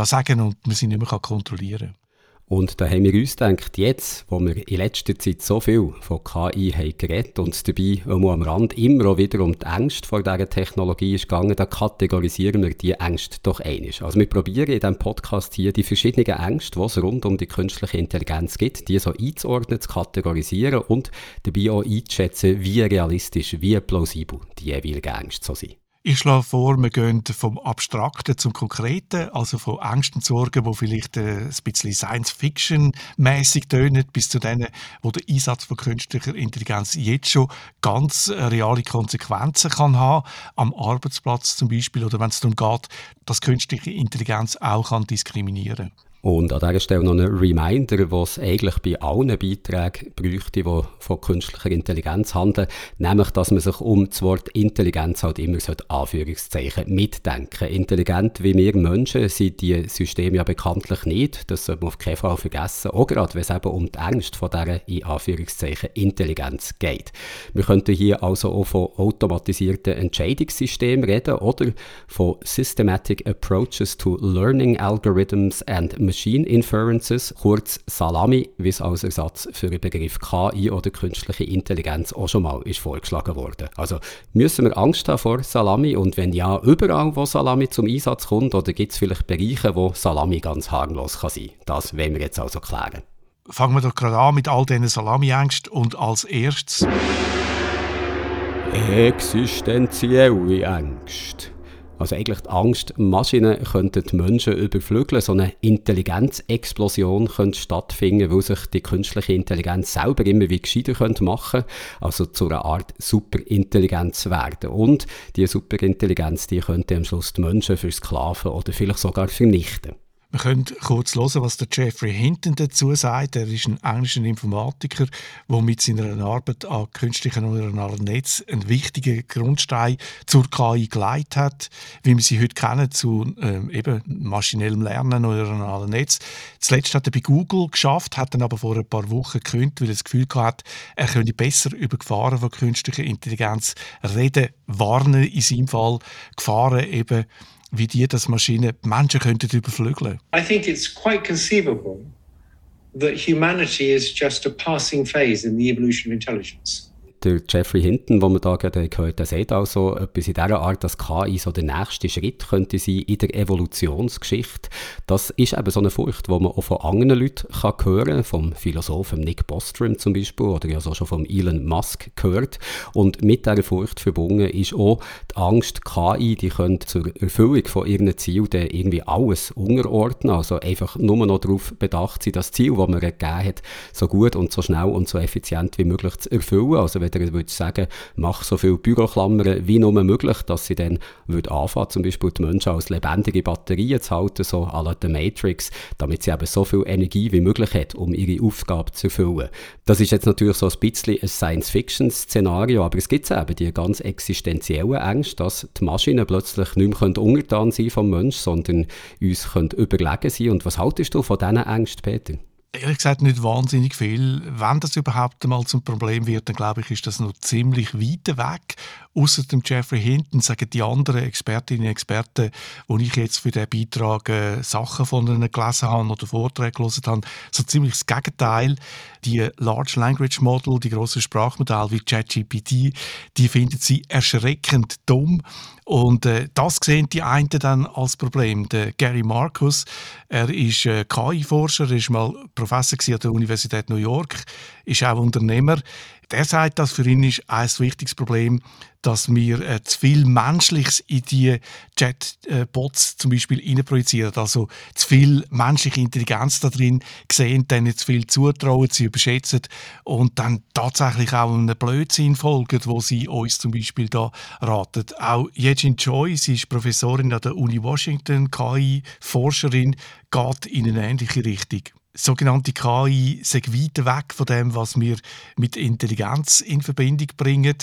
sagen und man sie nicht mehr kontrollieren kann. Und da haben wir uns gedacht, jetzt, wo wir in letzter Zeit so viel von KI haben geredet und dabei auch am Rand immer auch wieder um die Ängste vor dieser Technologie ist gegangen, da kategorisieren wir die Ängste doch einig. Also wir probieren in diesem Podcast hier die verschiedenen Ängste, die es rund um die künstliche Intelligenz gibt, die so einzuordnen, zu kategorisieren und dabei auch einzuschätzen, wie realistisch, wie plausibel die jeweiligen Ängste so sind. Ich schlage vor, wir gehen vom Abstrakten zum Konkreten, also von Ängsten und Sorgen, die vielleicht äh, ein bisschen Science-Fiction-mäßig tönen, bis zu denen, wo der Einsatz von künstlicher Intelligenz jetzt schon ganz äh, reale Konsequenzen kann haben, am Arbeitsplatz zum Beispiel, oder wenn es darum geht, dass künstliche Intelligenz auch kann diskriminieren kann. Und an dieser Stelle noch ein Reminder, was eigentlich bei allen Beiträgen bräuchte, die von künstlicher Intelligenz handeln, nämlich, dass man sich um das Wort Intelligenz halt immer so Anführungszeichen mitdenken. Intelligent wie wir Menschen sind die Systeme ja bekanntlich nicht. Das sollte man auf keinen Fall vergessen. Auch gerade, wenn es eben um die Ängste von dieser in Anführungszeichen Intelligenz geht. Wir könnten hier also auch von automatisierten Entscheidungssystemen reden oder von Systematic Approaches to Learning Algorithms and Machine Inferences, kurz Salami, wie es als Ersatz für den Begriff KI oder künstliche Intelligenz auch schon mal ist vorgeschlagen worden. Also müssen wir Angst haben vor Salami und wenn ja, überall, wo Salami zum Einsatz kommt oder gibt es vielleicht Bereiche, wo Salami ganz harmlos kann sein? Das wollen wir jetzt also klären. Fangen wir doch gerade an mit all diesen Salami-Ängsten und als erstes existenzielle Ängste. Also eigentlich die Angst, Maschinen könnten die Menschen überflügeln, so eine Intelligenzexplosion könnte stattfinden, weil sich die künstliche Intelligenz selber immer wie gescheiter könnte machen, also zu einer Art Superintelligenz werden. Und diese Superintelligenz, die könnte am Schluss die Menschen versklaven oder vielleicht sogar vernichten. Wir können kurz hören, was der Jeffrey Hinton dazu sagt. Er ist ein englischer Informatiker, der mit seiner Arbeit an künstlichen neuronalen Netz einen wichtigen Grundstein zur KI geleitet hat, wie wir sie heute kennen, zu ähm, eben maschinellem Lernen neuronalen Netz. Zuletzt hat er bei Google geschafft, hat dann aber vor ein paar Wochen gekündigt, weil er das Gefühl hatte, er könnte besser über Gefahren von künstlicher Intelligenz reden, warnen in seinem Fall Gefahren eben wie die das Maschinen Menschen könnten überflügeln. I think it's quite conceivable that humanity is just a passing phase in the evolution of intelligence der Jeffrey Hinton, den wir da gerade gehört haben, sagt also etwas in dieser Art, dass KI so der nächste Schritt könnte sein in der Evolutionsgeschichte. Das ist eben so eine Furcht, die man auch von anderen Leuten kann hören kann, vom Philosophen Nick Bostrom zum Beispiel oder ja so schon von Elon Musk gehört. Und mit dieser Furcht verbunden ist auch die Angst, KI, die könnte zur Erfüllung von ihren Zielen irgendwie alles unterordnen, also einfach nur noch darauf bedacht sein, das Ziel, das man gegeben hat, so gut und so schnell und so effizient wie möglich zu erfüllen. Also wenn Mitarbeiter würde sagen, mach so viele Büroklammern wie nur möglich, dass sie dann würde anfangen, zum Beispiel die Menschen als lebendige Batterien zu halten, so à la The Matrix, damit sie eben so viel Energie wie möglich hat, um ihre Aufgabe zu erfüllen. Das ist jetzt natürlich so ein bisschen ein Science-Fiction-Szenario, aber es gibt eben die ganz existenziellen Ängste, dass die Maschinen plötzlich nicht mehr untertan sein vom Menschen, sondern uns können überlegen sein. Und was haltest du von diesen Ängsten, Peter? Ehrlich gesagt nicht wahnsinnig viel. Wenn das überhaupt einmal zum Problem wird, dann glaube ich, ist das noch ziemlich weit weg. Außer dem Jeffrey Hinton sagen die anderen Expertinnen und Experten, wo ich jetzt für diesen Beitrag äh, Sachen von ihnen gelesen habe oder Vorträge gelesen habe, so ziemlich das Gegenteil. Die Large Language Model, die grossen Sprachmodelle wie ChatGPT, die finden sie erschreckend dumm. Und äh, das sehen die einen dann als Problem. Der Gary Marcus, er ist äh, KI-Forscher, er ist mal Professor an der Universität New York, ist auch Unternehmer. Der sagt, dass für ihn ist ein wichtiges Problem, dass wir äh, zu viel Menschliches in die Chatbots zum Beispiel projizieren. Also zu viel menschliche Intelligenz da drin sehen, denen zu viel zutrauen, sie überschätzen und dann tatsächlich auch einen Blödsinn folgen, wo sie uns zum Beispiel da raten. Auch Yejin Choi, sie ist Professorin an der Uni Washington, KI-Forscherin, geht in eine ähnliche Richtung sogenannte KI sind weit weg von dem, was wir mit Intelligenz in Verbindung bringen.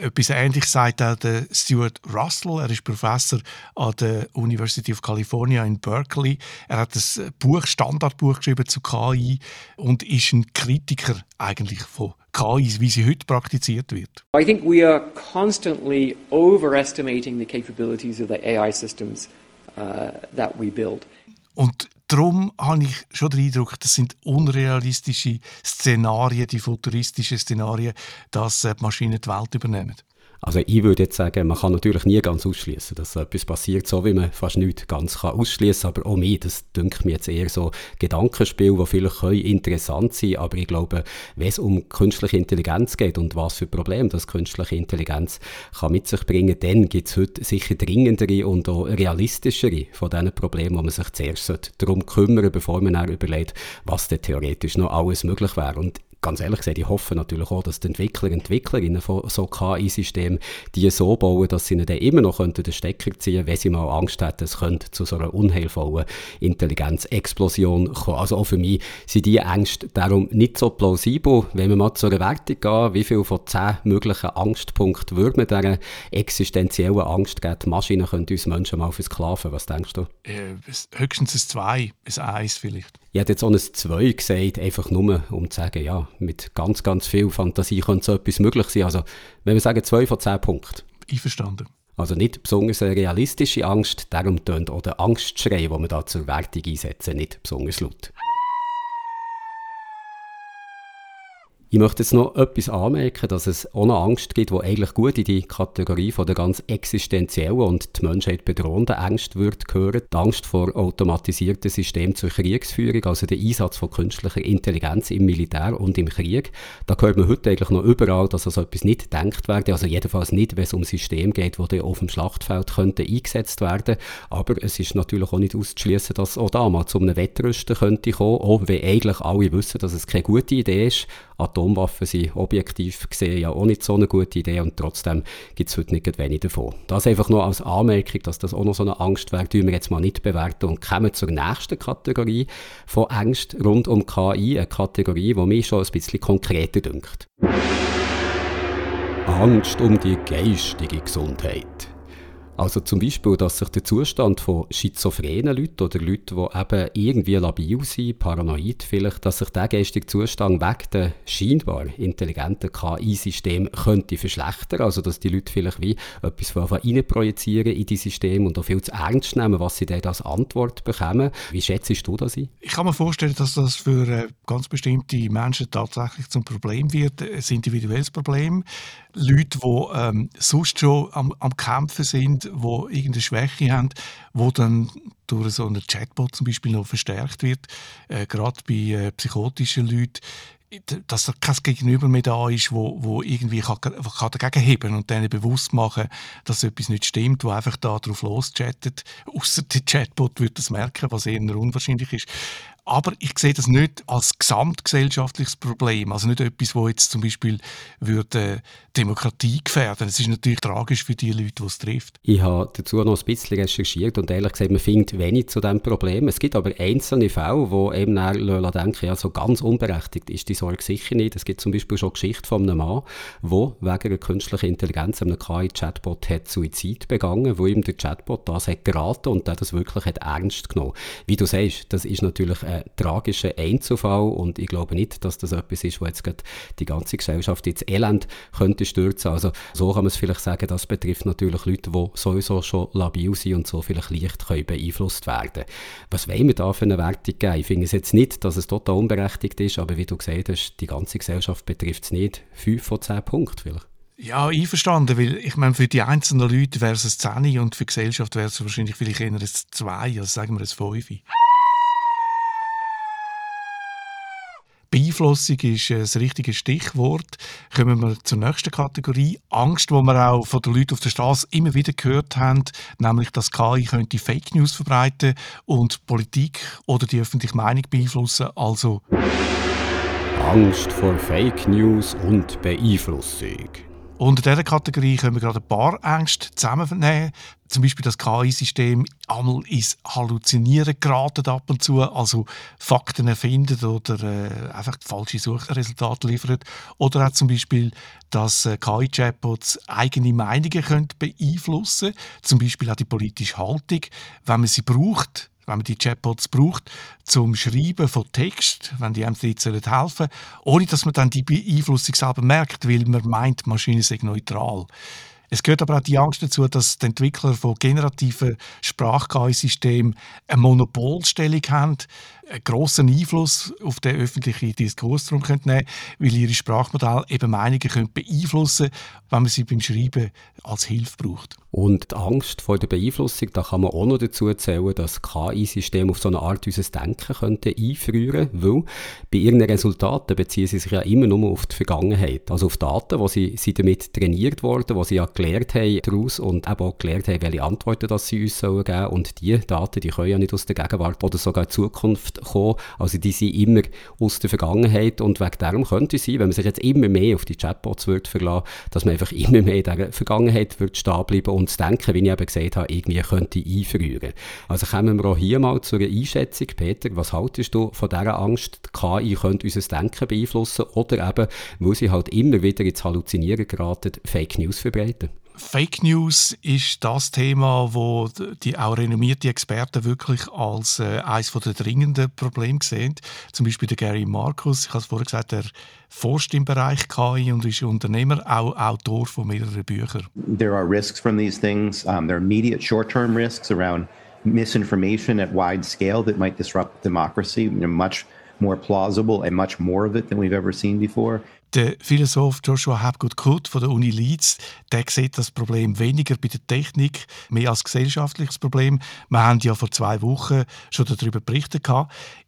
Etwas Ähnliches sagt auch der Stuart Russell. Er ist Professor an der University of California in Berkeley. Er hat ein Buch, Standardbuch geschrieben zu KI und ist ein Kritiker eigentlich von KI, wie sie heute praktiziert wird. I think we are constantly overestimating the capabilities of the AI systems uh, that we build. Und darum habe ich schon den Eindruck, das sind unrealistische Szenarien, die futuristischen Szenarien, dass äh, die Maschinen die Welt übernehmen. Also ich würde jetzt sagen, man kann natürlich nie ganz ausschließen, dass etwas passiert, so wie man fast nichts ganz kann. Aber auch mir, das dünkt mir jetzt eher so Gedankenspiel, die vielleicht können interessant sein, aber ich glaube, wenn es um künstliche Intelligenz geht und was für Probleme das künstliche Intelligenz kann mit sich bringen, dann gibt es heute sicher dringendere und auch realistischere von diesen Problemen, wo man sich zuerst darum kümmern bevor man dann überlegt, was denn theoretisch noch alles möglich wäre. Und ganz ehrlich gesagt, ich hoffe natürlich auch, dass die Entwickler und Entwicklerinnen von so KI-Systemen die so bauen, dass sie dann immer noch den Stecker ziehen könnten, wenn sie mal Angst hätten, es könnte zu so einer unheilvollen Intelligenzexplosion kommen. Also auch für mich sind diese Ängste darum nicht so plausibel. Wenn wir mal zu einer Wertung gehen, wie viel von zehn möglichen Angstpunkten würde man dieser existenziellen Angst geben? Die Maschinen können uns Menschen mal versklaven. Was denkst du? Äh, höchstens ein Zwei, ein Eins vielleicht. Ich hätte jetzt auch ein 2 gesagt, einfach nur, um zu sagen, ja, mit ganz, ganz viel Fantasie könnte so etwas möglich sein. Also, wenn wir sagen 2 von 10 Punkten. Einverstanden. Also nicht besonders eine realistische Angst, darum tönt auch der Angstschrei, den wir da zur Wertung einsetzen, nicht besonders laut. Ich möchte jetzt noch etwas anmerken, dass es ohne Angst gibt, die eigentlich gut in die Kategorie von der ganz existenziellen und die Menschheit bedrohenden Ängste wird gehören. Die Angst vor automatisierten Systemen zur Kriegsführung, also der Einsatz von künstlicher Intelligenz im Militär und im Krieg. Da hört man heute eigentlich noch überall, dass so etwas nicht gedacht werde, also jedenfalls nicht, wenn es um Systeme geht, die auf dem Schlachtfeld könnten eingesetzt werden. Aber es ist natürlich auch nicht auszuschließen, dass auch da mal zu einem Wettrüsten könnte kommen, auch wenn eigentlich alle wissen, dass es keine gute Idee ist. Atomwaffen sind objektiv gesehen ja auch nicht so eine gute Idee und trotzdem gibt es heute nicht wenig davon. Das einfach nur als Anmerkung, dass das auch noch so eine Angst wäre, die wir jetzt mal nicht bewerten und kommen zur nächsten Kategorie von Angst rund um KI, eine Kategorie, die mich schon ein bisschen konkreter dünkt. Angst um die geistige Gesundheit. Also zum Beispiel, dass sich der Zustand von schizophrenen Leuten oder Leuten, die eben irgendwie labil sind, paranoid vielleicht, dass sich der geistige Zustand wegen der scheinbar intelligenten KI-System könnte verschlechtern. Also dass die Leute vielleicht wie etwas von projizieren in die Systeme und auch viel zu ernst nehmen, was sie dann als Antwort bekommen. Wie schätzt du das ein? Ich kann mir vorstellen, dass das für äh, ganz bestimmte Menschen tatsächlich zum Problem wird, ein individuelles Problem. Leute, die ähm, sonst schon am, am Kämpfen sind, die irgendeine Schwäche haben, wo dann durch so einen Chatbot zum Beispiel noch verstärkt wird, äh, gerade bei äh, psychotischen Leuten, dass da kein Gegenüber mehr da ist, wo, wo irgendwie kann, kann dagegen heben und denen bewusst machen, dass etwas nicht stimmt, wo einfach da drauf loschattet. Außer der Chatbot wird das merken, was eher unwahrscheinlich ist. Aber ich sehe das nicht als gesamtgesellschaftliches Problem. Also nicht etwas, wo jetzt zum Beispiel würde Demokratie gefährden. Es ist natürlich tragisch für die Leute, die es trifft. Ich habe dazu noch ein bisschen recherchiert und ehrlich gesagt, man findet wenig zu diesem Problem. Es gibt aber einzelne Fälle, wo eben dann denken, ja, ganz unberechtigt ist die Sorge sicher nicht. Es gibt zum Beispiel schon Geschichte von einem Mann, der wegen einer künstlichen Intelligenz, einem KI-Chatbot, hat Suizid begangen, wo ihm der Chatbot das hat geraten und der das wirklich hat ernst genommen. Wie du sagst, das ist natürlich ein tragischer Einzelfall und ich glaube nicht, dass das etwas ist, wo jetzt die ganze Gesellschaft ins Elend könnte stürzen. Also so kann man es vielleicht sagen, das betrifft natürlich Leute, die sowieso schon labil sind und so vielleicht leicht können beeinflusst werden. Was wollen wir da für eine Wertung geben? Ich finde es jetzt nicht, dass es total unberechtigt ist, aber wie du gesagt hast, die ganze Gesellschaft betrifft es nicht. Fünf von zehn Punkten vielleicht. Ja, einverstanden, weil ich meine, für die einzelnen Leute wäre es ein 10 und für die Gesellschaft wäre es wahrscheinlich vielleicht eher ein 2, also sagen wir ein 5. Beeinflussung ist ein richtiges Stichwort. Kommen wir zur nächsten Kategorie. Angst, wo wir auch von den Leuten auf der Straße immer wieder gehört haben, nämlich, dass KI könnte Fake News verbreiten und Politik oder die öffentliche Meinung beeinflussen. Also Angst vor Fake News und Beeinflussung. Unter dieser Kategorie können wir gerade ein paar Ängste zusammennehmen. Zum Beispiel das KI-System einmal ins Halluzinieren geraten ab und zu, also Fakten erfindet oder äh, einfach falsche Suchresultate liefert. Oder auch zum Beispiel, dass äh, KI-Chatbots eigene Meinungen können beeinflussen können, zum Beispiel auch die politische Haltung, wenn man sie braucht wenn man die Chatbots braucht, zum Schreiben von Text, wenn die einem dort helfen sollen, ohne dass man dann die Beeinflussung selber merkt, weil man meint, die Maschine sei neutral. Es gehört aber auch die Angst dazu, dass die Entwickler von generativen Sprach-KI-Systemen eine Monopolstellung haben. einen grossen Einfluss auf den öffentlichen Diskurs darum nehmen können, weil ihre Sprachmodelle eben Meinungen können beeinflussen wenn man sie beim Schreiben als Hilfe braucht. Und die Angst vor der Beeinflussung, da kann man auch noch dazu erzählen, dass KI-Systeme auf so eine Art unser Denken könnten einfrieren weil bei ihren Resultaten beziehen sie sich ja immer nur auf die Vergangenheit, also auf Daten, wo sie, sie damit trainiert wurden, wo sie ja gelernt haben daraus und eben auch gelernt haben, welche Antworten das sie uns sollen geben und die Daten, die können ja nicht aus der Gegenwart oder sogar Zukunft kommen, also die sind immer aus der Vergangenheit und wegen darum könnte es sein, wenn man sich jetzt immer mehr auf die Chatbots verlassen, dass man einfach immer mehr in der Vergangenheit wird stehen bleiben und das Denken, wie ich eben gesagt habe, irgendwie könnte einfrieren. Also kommen wir auch hier mal zu einer Einschätzung. Peter, was haltest du von dieser Angst, die KI könnte unser Denken beeinflussen oder eben, weil sie halt immer wieder ins Halluzinieren geraten, Fake News verbreiten? Fake News ist das Thema, wo die auch renommierte Experten wirklich als äh, eines der dringenden Probleme sehen. Zum Beispiel der Gary Marcus, ich habe es vorher gesagt, er forscht im Bereich KI und ist Unternehmer, auch Autor von mehreren Büchern. There are risks from these things. Um, there are immediate short-term risks around misinformation at wide scale that might disrupt democracy. Know, much more plausible and much more of it than we've ever seen before. Der Philosoph Joshua Hapgood Cook von der Uni Leeds, der sieht das Problem weniger bei der Technik, mehr als gesellschaftliches Problem. Wir haben ja vor zwei Wochen schon darüber berichtet.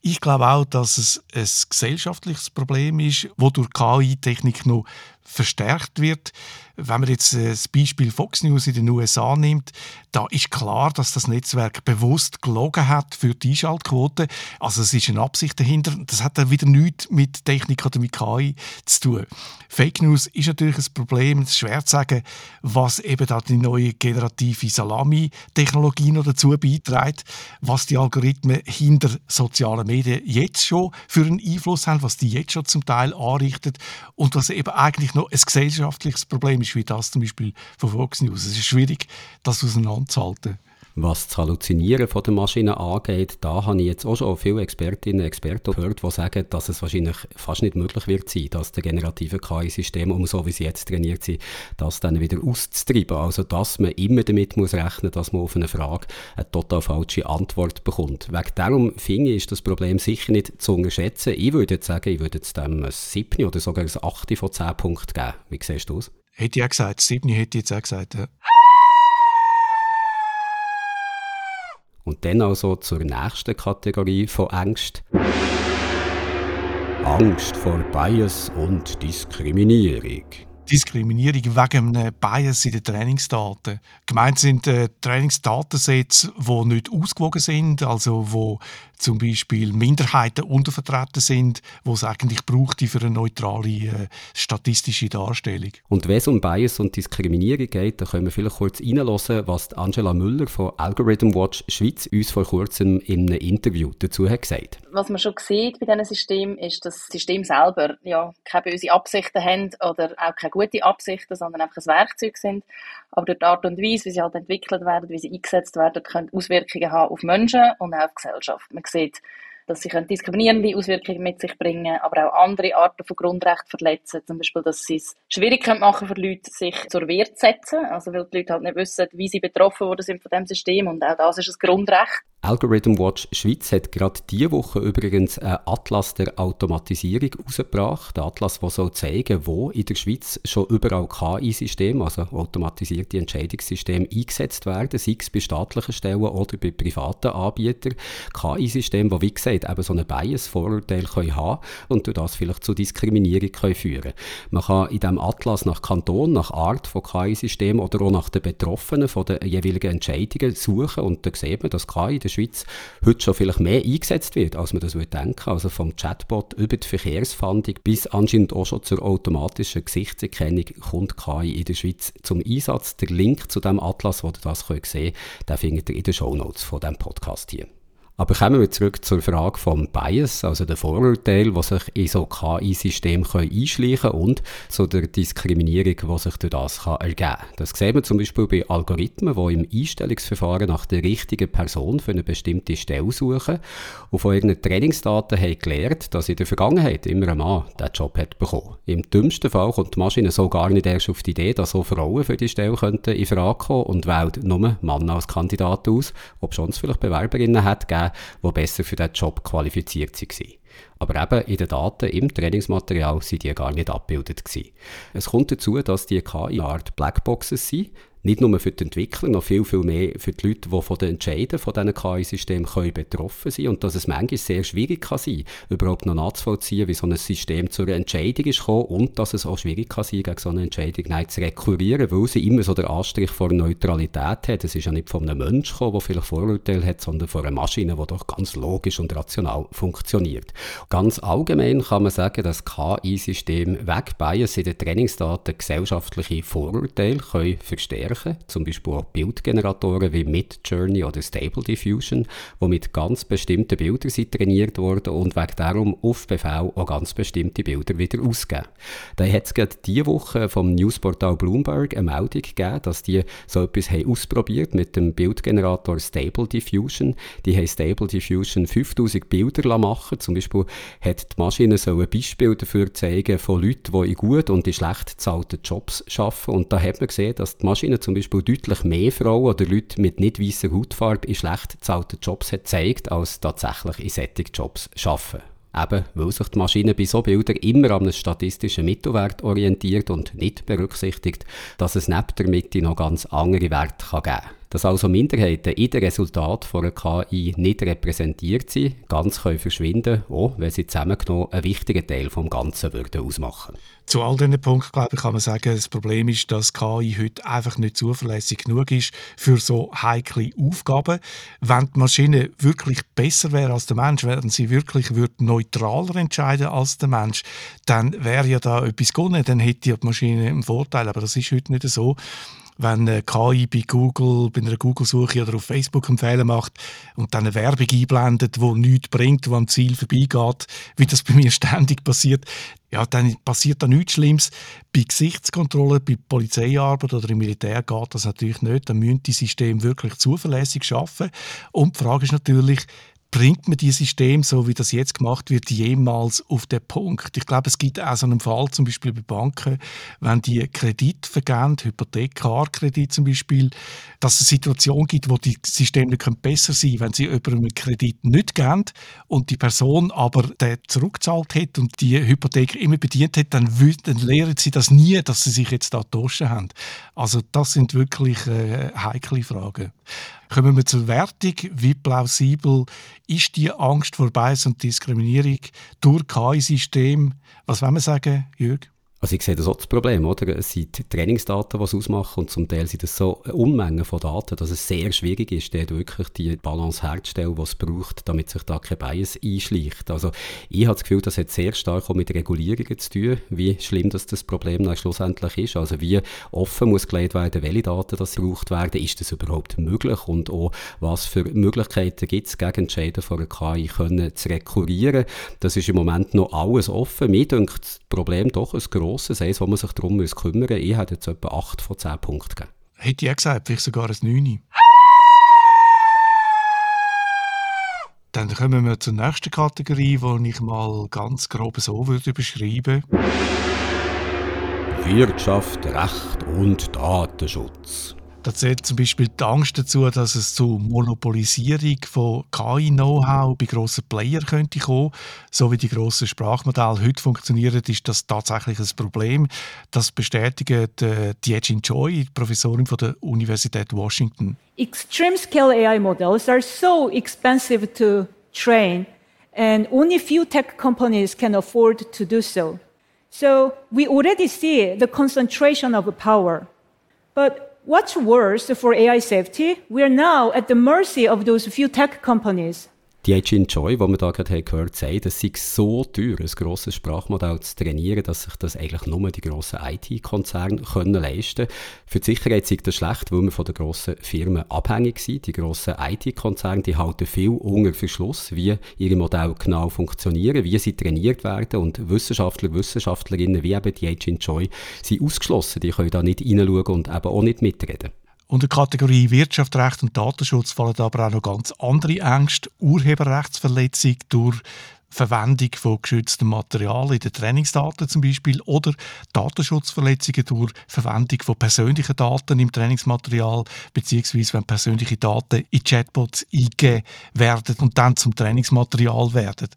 Ich glaube auch, dass es ein gesellschaftliches Problem ist, wo durch KI-Technik noch verstärkt wird. Wenn man jetzt äh, das Beispiel Fox News in den USA nimmt, da ist klar, dass das Netzwerk bewusst gelogen hat für die Einschaltquote. Also es ist eine Absicht dahinter. Das hat dann wieder nichts mit Technik oder mit KI zu tun. Fake News ist natürlich ein Problem. Es ist schwer zu sagen, was eben da die neue generative Salami-Technologie noch dazu beiträgt, was die Algorithmen hinter sozialen Medien jetzt schon für einen Einfluss haben, was die jetzt schon zum Teil anrichten und was eben eigentlich noch ein gesellschaftliches Problem ist, wie das zum Beispiel von Fox News. Es ist schwierig, das auseinanderzuhalten. Was das Halluzinieren von der Maschine angeht, da habe ich jetzt auch schon viele Expertinnen und Experten gehört, die sagen, dass es wahrscheinlich fast nicht möglich wird sein, dass der generative KI-System, um so wie sie jetzt trainiert sind, das dann wieder auszutreiben. Also, dass man immer damit muss rechnen, dass man auf eine Frage eine total falsche Antwort bekommt. Wegen darum finde ich, ist das Problem sicher nicht zu unterschätzen. Ich würde jetzt sagen, ich würde jetzt dem ein 7 oder sogar ein 8 von 10 Punkten geben. Wie siehst du das? Hätte ich auch gesagt. 7 hätte ich jetzt auch gesagt, ja. Und dann also zur nächsten Kategorie von Angst. Angst vor Bias und Diskriminierung. Diskriminierung wegen einem Bias in den Trainingsdaten. Gemeint sind äh, Trainingsdatensets, die nicht ausgewogen sind, also wo zum Beispiel Minderheiten untervertreten sind, wo es eigentlich braucht für eine neutrale äh, statistische Darstellung. Und wenn es um Bias und Diskriminierung geht, dann können wir vielleicht kurz reinhören, was Angela Müller von Algorithm Watch Schweiz uns vor kurzem in einem Interview dazu hat gesagt. Was man schon sieht bei diesem System, ist, dass das System selber ja keine böse Absichten haben oder auch keine gute Absichten, sondern einfach ein Werkzeug sind. Aber durch die Art und Weise, wie sie halt entwickelt werden, wie sie eingesetzt werden, können Auswirkungen haben auf Menschen und auch auf die Gesellschaft. Man sieht, dass sie diskriminierende Auswirkungen mit sich bringen, aber auch andere Arten von Grundrechten verletzen. Zum Beispiel, dass sie es schwierig machen für Leute, sich zur Wehr zu setzen. Also, weil die Leute halt nicht wissen, wie sie betroffen worden sind von diesem System. Und auch das ist ein Grundrecht. Algorithm Watch Schweiz hat gerade diese Woche übrigens einen Atlas der Automatisierung herausgebracht. Ein Atlas, der soll zeigen, wo in der Schweiz schon überall KI-Systeme, also automatisierte Entscheidungssysteme, eingesetzt werden, sei es bei staatlichen Stellen oder bei privaten Anbietern. KI-Systeme, die, wie gesagt, eben so einen Bias-Vorurteil haben können und durch das vielleicht zu Diskriminierung können führen Man kann in diesem Atlas nach Kanton, nach Art von KI-Systemen oder auch nach den Betroffenen von den jeweiligen Entscheidungen suchen und da sieht man, dass KI der Schweiz heute schon vielleicht mehr eingesetzt wird, als man das würde denken. Also vom Chatbot über die Verkehrsfahndung bis anscheinend auch schon zur automatischen Gesichtserkennung kommt KI in der Schweiz zum Einsatz. Der Link zu dem Atlas, wo ihr das sehen könnt, den findet ihr in den Shownotes von diesem Podcast hier. Aber kommen wir zurück zur Frage vom Bias, also der Vorurteil, die sich in so KI-System einschleichen können und zu der Diskriminierung, die sich durch das kann ergeben kann. Das sehen wir zum Beispiel bei Algorithmen, die im Einstellungsverfahren nach der richtigen Person für eine bestimmte Stelle suchen und von ihren Trainingsdaten haben gelernt, dass in der Vergangenheit immer ein Mann diesen Job hat bekommen. Im dümmsten Fall kommt die Maschine so gar nicht erst auf die Idee, dass so Frauen für die Stelle könnten in Frage kommen und wählt nur Männer als Kandidat aus, ob schon es vielleicht Bewerberinnen hat gegeben geben, die besser für diesen Job qualifiziert waren. Aber eben in den Daten im Trainingsmaterial sind die gar nicht abgebildet. Es kommt dazu, dass die KI Art Blackboxes sind, nicht nur für die Entwickler, noch viel, viel mehr für die Leute, die von den Entscheiden von diesen KI-Systemen betroffen sind und dass es manchmal sehr schwierig kann sein überhaupt noch nachzuvollziehen, wie so ein System zu einer Entscheidung ist gekommen und dass es auch schwierig kann sein, gegen so eine Entscheidung nicht zu rekurrieren, weil sie immer so den Anstrich vor Neutralität hat. Es ist ja nicht von einem Menschen gekommen, der vielleicht Vorurteile hat, sondern von einer Maschine, die doch ganz logisch und rational funktioniert. Ganz allgemein kann man sagen, dass KI-Systeme weg Bias in den Trainingsdaten gesellschaftliche Vorurteile können verstärken verstärken, zum Beispiel auch Bildgeneratoren wie Midjourney oder Stable Diffusion, die mit ganz bestimmten Bildern sind trainiert wurden und wegen darum auf Befehl auch ganz bestimmte Bilder wieder ausgeben. Da hat es gerade diese Woche vom Newsportal Bloomberg eine Meldung gegeben, dass die so etwas haben ausprobiert mit dem Bildgenerator Stable Diffusion. Die haben Stable Diffusion 5000 Bilder machen Zum Beispiel hat die Maschine so ein Beispiel dafür zeigen von Leuten, die in gut und in schlecht bezahlten Jobs arbeiten. Und da hat man gesehen, dass die Maschine zum Beispiel deutlich mehr Frauen oder Leute mit nicht weißer Hautfarbe in schlecht bezahlten Jobs hat gezeigt, als tatsächlich in solchen Jobs arbeiten. Eben, weil sich die Maschine bei so Bildern immer an einem statistischen Mittelwert orientiert und nicht berücksichtigt, dass es neben der Mitte noch ganz andere Werte geben kann dass also Minderheiten in den Resultaten von einer KI nicht repräsentiert sind, ganz können verschwinden, auch wenn sie zusammengenommen einen wichtigen Teil vom Ganzen würden ausmachen. Zu all diesen Punkten, glaube ich, kann man sagen, das Problem ist, dass KI heute einfach nicht zuverlässig genug ist für so heikle Aufgaben. Wenn die Maschine wirklich besser wäre als der Mensch, wenn sie wirklich neutraler entscheiden als der Mensch, dann wäre ja da etwas gewonnen, dann hätte die Maschine einen Vorteil, aber das ist heute nicht so wenn KI bei Google, bei einer Google-Suche oder auf Facebook einen Fehler macht und dann eine Werbung einblendet, die nichts bringt, die am Ziel vorbeigeht, wie das bei mir ständig passiert, ja, dann passiert da nichts Schlimmes. Bei Gesichtskontrollen, bei Polizeiarbeit oder im Militär geht das natürlich nicht. Dann müssen die Systeme wirklich zuverlässig arbeiten. Und die Frage ist natürlich, bringt man dieses System, so wie das jetzt gemacht wird, jemals auf den Punkt? Ich glaube, es gibt auch so einen Fall, zum Beispiel bei Banken, wenn die Kredit vergeben, Hypothekarkredit zum Beispiel, dass es eine Situation gibt, wo die Systeme besser sein können, wenn sie über einen Kredit nicht geben und die Person aber den zurückgezahlt hat und die Hypothek immer bedient hat, dann, dann lehren sie das nie, dass sie sich jetzt da getauscht haben. Also das sind wirklich äh, heikle Fragen. Kommen wir zur Wertung. Wie plausibel ist die Angst vor Bias und Diskriminierung durch KI-System? Was wollen wir sagen, Jürg? Also ich sehe das auch das Problem, oder? Es sind Trainingsdaten, die es ausmachen und zum Teil sind das so Unmengen von Daten, dass es sehr schwierig ist, dort wirklich die Balance herzustellen, die es braucht, damit sich da kein Bias einschleicht. Also ich habe das Gefühl, das hat sehr stark auch mit Regulierungen zu tun, wie schlimm das, das Problem dann schlussendlich ist. Also wie offen muss gelegt werden, welche Daten das gebraucht werden, ist das überhaupt möglich und auch was für Möglichkeiten gibt es, gegen Entscheiden von einer KI können zu rekurrieren. Das ist im Moment noch alles offen. Mir denkt Problem doch ein grosses, eins, wo man sich darum muss kümmern muss. Ich hätte jetzt etwa 8 von 10 Punkten gegeben. Hätte ich auch gesagt, vielleicht sogar ein 9. Dann kommen wir zur nächsten Kategorie, die ich mal ganz grob so würde beschreiben Wirtschaft, Recht und Datenschutz. Da zählt zum Beispiel die Angst dazu, dass es zu Monopolisierung von KI-Know-how bei grossen Playern könnte kommen. So wie die grossen Sprachmodelle heute funktionieren, ist das tatsächlich ein Problem. Das bestätigt äh, Diejin Choi, Professorin von der Universität Washington. Extreme scale AI models are so expensive to train and only few tech companies can afford to do so. So we already see the concentration of power. But What's worse for AI safety? We are now at the mercy of those few tech companies. Die Agent Joy, die wir da gerade gehört haben, sagt, es sei so teuer, ein grosses Sprachmodell zu trainieren, dass sich das eigentlich nur die grossen IT-Konzerne können leisten können. Für die Sicherheit sei das schlecht, weil wir von den grossen Firmen abhängig sind. Die grossen IT-Konzerne, die halten viel unter Verschluss, wie ihre Modelle genau funktionieren, wie sie trainiert werden und Wissenschaftler, Wissenschaftlerinnen wie eben die Agent Joy sind ausgeschlossen. Die können da nicht reinschauen und eben auch nicht mitreden. Unter Kategorie Wirtschaft, Recht und Datenschutz fallen aber auch noch ganz andere Ängste. Urheberrechtsverletzung durch Verwendung von geschütztem Material in den Trainingsdaten zum Beispiel oder Datenschutzverletzungen durch Verwendung von persönlichen Daten im Trainingsmaterial beziehungsweise wenn persönliche Daten in Chatbots eingegeben werden und dann zum Trainingsmaterial werden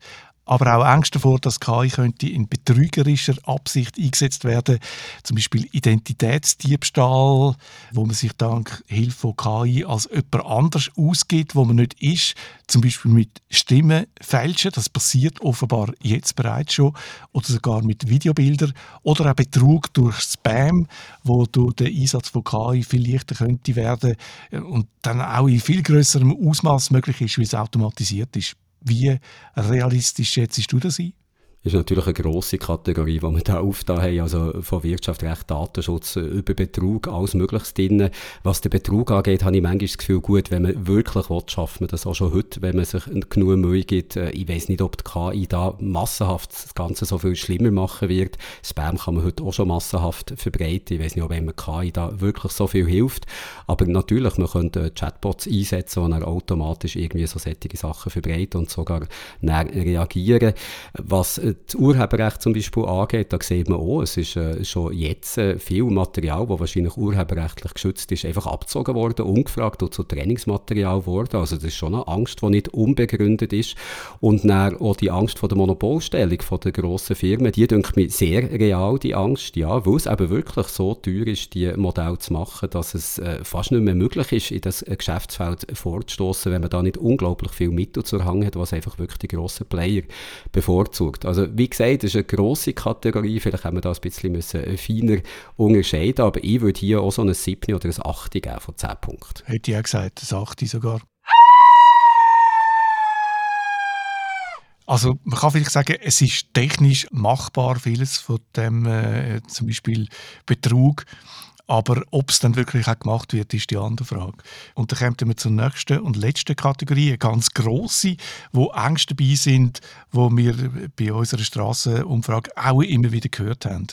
aber auch Angst davor, dass KI könnte in betrügerischer Absicht eingesetzt werden, zum Beispiel Identitätsdiebstahl, wo man sich dank Hilfe von KI als jemand anders ausgibt, wo man nicht ist, zum Beispiel mit Stimmen fälschen, das passiert offenbar jetzt bereits schon, oder sogar mit Videobildern, oder auch Betrug durch Spam, wo durch den Einsatz von KI viel leichter könnte werden und dann auch in viel größerem Ausmaß möglich ist, wie es automatisiert ist. Wie realistisch schätzt du das ein? Ist natürlich eine grosse Kategorie, die wir da aufgetan haben, also von Wirtschaft, Recht, Datenschutz, äh, über Betrug, alles Mögliches drin. Was den Betrug angeht, habe ich manchmal das Gefühl, gut, wenn man wirklich will, schafft man das auch schon heute, wenn man sich genug Mühe gibt. Äh, ich weiß nicht, ob die KI da massenhaft das Ganze so viel schlimmer machen wird. Spam kann man heute auch schon massenhaft verbreiten. Ich weiß nicht, ob einem KI da wirklich so viel hilft. Aber natürlich, man könnte Chatbots einsetzen, die dann automatisch irgendwie so solche Sachen verbreiten und sogar reagieren. Was äh, das Urheberrecht zum Beispiel angeht, da sieht man auch, es ist äh, schon jetzt äh, viel Material, das wahrscheinlich urheberrechtlich geschützt ist, einfach abgezogen worden, ungefragt und zu Trainingsmaterial geworden. Also das ist schon eine Angst, die nicht unbegründet ist. Und dann auch die Angst vor der Monopolstellung von der grossen Firmen, die denke mir sehr real, die Angst, ja, weil es eben wirklich so teuer ist, die Modelle zu machen, dass es äh, fast nicht mehr möglich ist, in das Geschäftsfeld vorzustoßen, wenn man da nicht unglaublich viel Mittel zur Hand hat, was einfach wirklich die grossen Player bevorzugt. Also wie gesagt, das ist eine grosse Kategorie, vielleicht haben wir da ein bisschen müssen äh, feiner unterscheiden, aber ich würde hier auch so ein 7 oder ein 8 geben von 10 Punkten. Hätte ich auch gesagt, ein 8 sogar. Also man kann vielleicht sagen, es ist technisch machbar, vieles von dem, äh, zum Beispiel Betrug. Aber ob es dann wirklich auch gemacht wird, ist die andere Frage. Und dann kommen wir zur nächsten und letzten Kategorie, eine ganz grosse, wo Ängste dabei sind, wo wir bei unserer Strassenumfrage auch immer wieder gehört haben.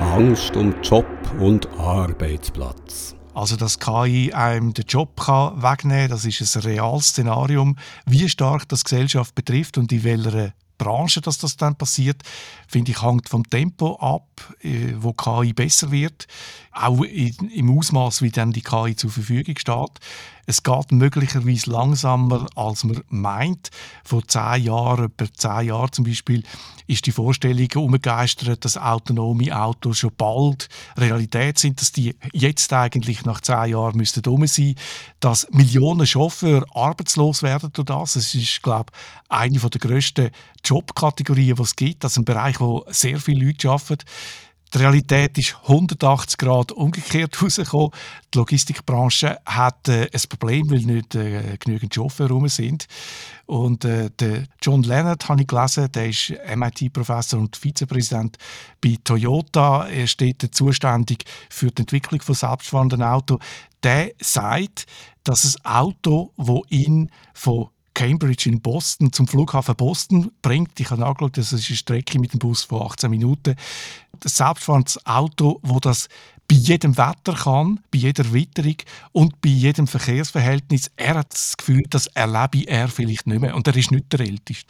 Angst um Job und Arbeitsplatz. Also, dass KI einem den Job kann wegnehmen kann, das ist ein reales Szenario, wie stark das Gesellschaft betrifft und in welcher Branche, dass das dann passiert, finde ich, hängt vom Tempo ab, äh, wo KI besser wird, auch im Ausmaß, wie dann die KI zur Verfügung steht. Es geht möglicherweise langsamer, als man meint. Vor zehn Jahren, etwa zehn Jahren zum Beispiel, ist die Vorstellung umgegeistert, dass autonome Autos schon bald Realität sind, dass die jetzt eigentlich nach zehn Jahren müssten um sein, dass Millionen Chauffeure arbeitslos werden durch das. Es ist, glaube ich, eine der grössten Jobkategorien, die es gibt. Das ist ein Bereich, wo sehr viele Leute arbeiten. Die Realität ist 180 Grad umgekehrt rausgekommen. Die Logistikbranche hat äh, ein Problem, weil nicht äh, genügend Chauffeure rum sind. Und äh, der John Leonard habe ich gelesen, der ist MIT-Professor und Vizepräsident bei Toyota. Er steht zuständig für die Entwicklung von selbstfahrenden Autos. Der sagt, dass ein Auto, wo ihn von Cambridge in Boston zum Flughafen Boston bringt. Ich habe nachgeschaut, das ist eine Strecke mit dem Bus von 18 Minuten. Das selbstfahrendes Auto, wo das bei jedem Wetter kann, bei jeder Witterung und bei jedem Verkehrsverhältnis. Er hat das Gefühl, das erlebe er vielleicht nicht mehr. Und er ist nicht der Älteste.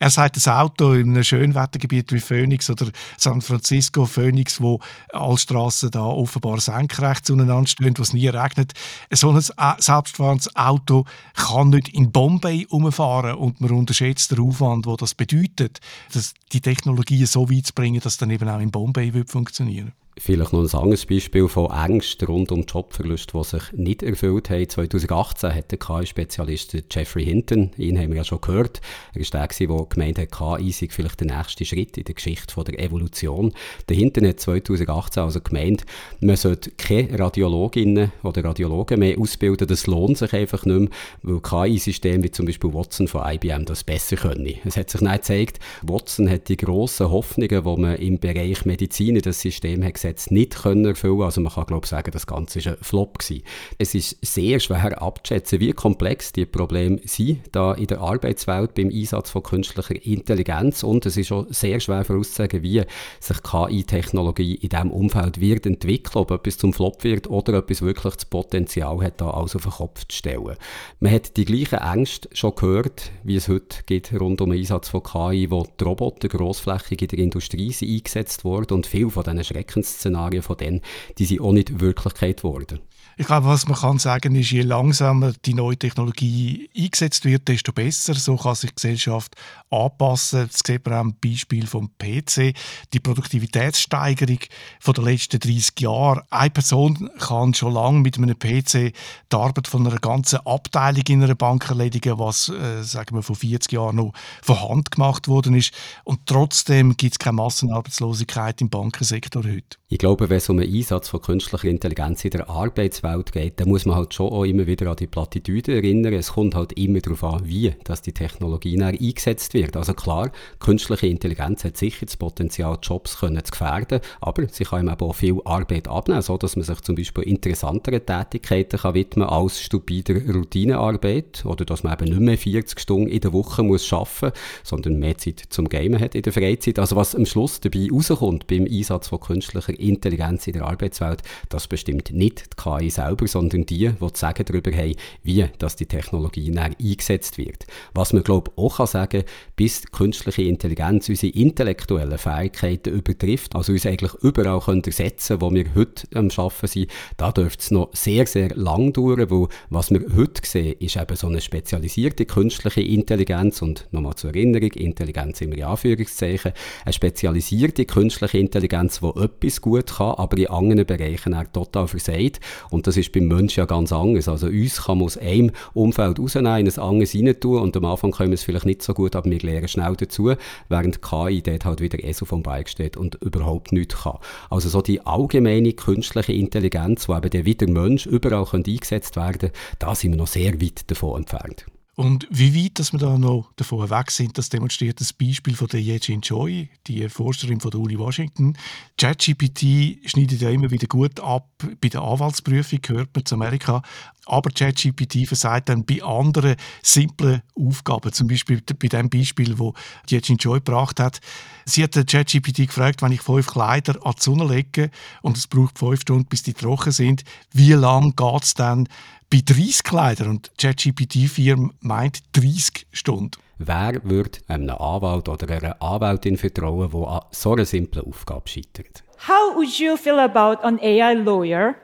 Er sagt, das Auto in einem Schönwettergebiet wie Phoenix oder San Francisco, Phoenix, wo alle Straßen da offenbar senkrecht zueinander stehen, wo es nie regnet. So ein selbstfahrendes Auto kann nicht in Bombay umfahren und man unterschätzt den Aufwand, wo das bedeutet, dass die Technologie so weit zu bringen, dass dann eben auch in Bombay funktionieren wird. Vielleicht noch ein anderes Beispiel von Ängsten rund um Jobverlust, die sich nicht erfüllt haben. 2018 hat der KI-Spezialist Jeffrey Hinton, ihn haben wir ja schon gehört, er war der, der gemeint hat, KI sei vielleicht der nächste Schritt in der Geschichte der Evolution. Der Hinton hat 2018 also gemeint, man sollte keine Radiologinnen oder Radiologen mehr ausbilden, das lohnt sich einfach nicht mehr, weil KI-Systeme wie zum Beispiel Watson von IBM das besser können. Es hat sich nicht gezeigt, Watson hat die grossen Hoffnungen, die man im Bereich Medizin in das System hat Gesetz nicht können erfüllen Also man kann glaube ich sagen, das Ganze war ein Flop. Gewesen. Es ist sehr schwer abzuschätzen, wie komplex die Probleme sind da in der Arbeitswelt beim Einsatz von künstlicher Intelligenz und es ist auch sehr schwer vorauszusagen, wie sich KI-Technologie in diesem Umfeld wird entwickeln, ob etwas zum Flop wird oder etwas wirklich das Potenzial hat, da alles auf den Kopf zu stellen. Man hat die gleichen Ängste schon gehört, wie es heute geht rund um den Einsatz von KI, wo die Roboter grossflächig in der Industrie sind eingesetzt wurden und viele von diesen Schreckensszenarien von denen, die sind auch nicht Wirklichkeit geworden. Ich glaube, was man kann sagen ist, je langsamer die neue Technologie eingesetzt wird, desto besser. So kann sich die Gesellschaft anpassen. Das sieht man am Beispiel vom PC. Die Produktivitätssteigerung von den letzten 30 Jahren. Eine Person kann schon lange mit einem PC die Arbeit von einer ganzen Abteilung in einer Bank erledigen, was, äh, sagen wir, vor 40 Jahren noch von Hand gemacht worden ist. Und trotzdem gibt es keine Massenarbeitslosigkeit im Bankensektor heute. Ich glaube, wenn es um den Einsatz von künstlicher Intelligenz in der Arbeitswelt geht, dann muss man halt schon auch immer wieder an die Plattitüde erinnern. Es kommt halt immer darauf an, wie dass die Technologie eingesetzt wird. Also klar, künstliche Intelligenz hat sicher das Potenzial, Jobs können zu gefährden, aber sie kann eben auch viel Arbeit abnehmen, so dass man sich zum Beispiel interessanteren Tätigkeiten kann widmen als stupider Routinearbeit oder dass man eben nicht mehr 40 Stunden in der Woche muss arbeiten muss, sondern mehr Zeit zum Gamen hat in der Freizeit. Also was am Schluss dabei rauskommt beim Einsatz von künstlicher Intelligenz in der Arbeitswelt, das bestimmt nicht die KI selber, sondern die, die zu sagen darüber haben, wie dass die Technologie eingesetzt wird. Was man glaube auch kann sagen, bis künstliche Intelligenz unsere intellektuellen Fähigkeiten übertrifft, also uns eigentlich überall können ersetzen, wo wir heute am Arbeiten sind, da dürfte es noch sehr, sehr lang dauern, weil was wir heute sehen, ist eben so eine spezialisierte künstliche Intelligenz. Und nochmal zur Erinnerung, Intelligenz im Anführungszeichen, eine spezialisierte künstliche Intelligenz, die etwas gut kann, aber in anderen Bereichen er total versagt. Und das ist beim Menschen ja ganz anders. Also uns kann man aus einem Umfeld rausnehmen, in ein anderes rein tun und am Anfang können wir es vielleicht nicht so gut, aber wir lernen schnell dazu, während KI dort halt wieder eh so vom Bike steht und überhaupt nichts kann. Also so die allgemeine künstliche Intelligenz, die eben der wieder Mensch überall eingesetzt werden können, da sind wir noch sehr weit davon entfernt. Und wie weit dass wir da noch davon weg sind, das demonstriert das Beispiel von der Yejin Choi, die Forscherin von der Uni Washington. ChatGPT schneidet ja immer wieder gut ab bei der Anwaltsprüfung, gehört man zu Amerika. Aber ChatGPT versagt dann bei anderen simplen Aufgaben. Zum Beispiel bei dem Beispiel, wo Yejin Choi gebracht hat. Sie hat ChatGPT gefragt, wenn ich fünf Kleider an die Sonne lege und es braucht fünf Stunden, bis die trocken sind, wie lange geht es dann, bei 30 Kleidern und ChatGPT 4 meint 30 Stunden. Wer würde einem Anwalt oder einer Anwältin vertrauen, die an so einer simplen Aufgabe scheitert? How would you feel about an AI lawyer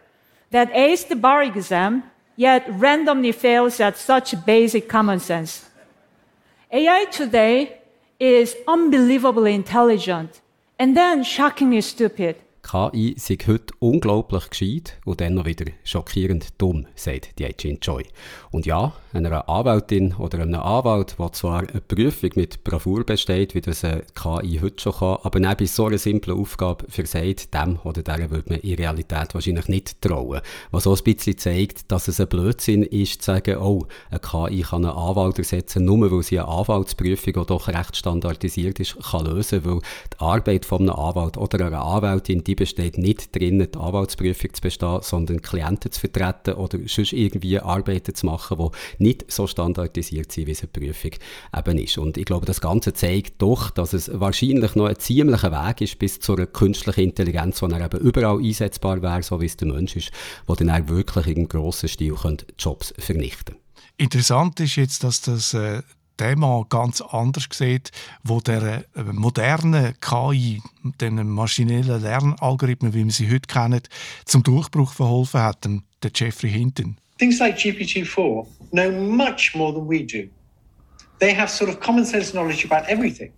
that aced the bar exam yet randomly fails at such basic common sense? AI today is unbelievably intelligent and then shockingly stupid. KI sei heute unglaublich gescheit und dann noch wieder schockierend dumm, sagt die Jin Choi. Und ja, einer Anwältin oder einem Anwalt, der zwar eine Prüfung mit Bravour besteht, wie das eine KI heute schon kann, aber neben bei so einer simplen Aufgabe versagt, dem oder der würde man in Realität wahrscheinlich nicht trauen. Was auch ein bisschen zeigt, dass es ein Blödsinn ist, zu sagen, oh, eine KI kann einen Anwalt ersetzen, nur weil sie eine Anwaltsprüfung, die doch recht standardisiert ist, kann lösen, weil die Arbeit von einem Anwalt oder einer Anwältin, die besteht nicht drin, die Anwaltsprüfung zu bestehen, sondern Klienten zu vertreten oder sonst irgendwie Arbeiten zu machen, die nicht so standardisiert sind, wie es eine Prüfung eben ist. Und ich glaube, das Ganze zeigt doch, dass es wahrscheinlich noch ein ziemlicher Weg ist bis zu einer künstlichen Intelligenz, die dann eben überall einsetzbar wäre, so wie es der Mensch ist, wo dann auch wirklich in grossen Stil Jobs vernichten könnte. Interessant ist jetzt, dass das äh, Thema ganz anders sieht, wo der äh, moderne KI, den maschinellen Lernalgorithmen, wie wir sie heute kennen, zum Durchbruch verholfen hat, der Jeffrey Hinton. Things like GPT-4 know much more than we do. They have sort of common sense knowledge about everything.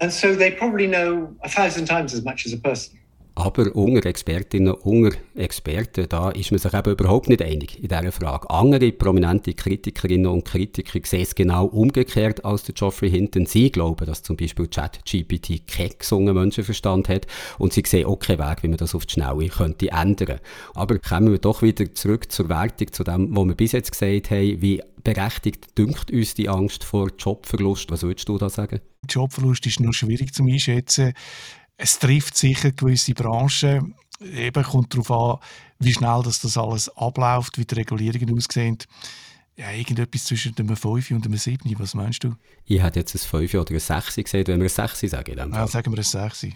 And so they probably know a thousand times as much as a person. Aber unter Expertinnen, unter Experten, da ist man sich eben überhaupt nicht einig in dieser Frage. Andere prominente Kritikerinnen und Kritiker sehen es genau umgekehrt als der Geoffrey Hinton. Sie glauben, dass zum Beispiel ChatGPT keinen gesungen Menschenverstand hat und sie sehen auch keinen Weg, wie man das auf die Schnelle könnte ändern. Aber kommen wir doch wieder zurück zur Wertung, zu dem, was wir bis jetzt gesagt haben, wie berechtigt dünkt uns die Angst vor Jobverlust. Was würdest du da sagen? Jobverlust ist noch schwierig zu einschätzen Es trifft sicher gewisse Branchen. Eben kommt darauf an, wie schnell das, das alles abläuft, wie die Regulierungen aussehen. Ja, irgendetwas zwischen einem 5 und einem 7. Was meinst du? Ich hätte jetzt ein 5 oder ein 6 gesehen, wenn wir ein 6 sagen. Ja, sagen wir ein 6.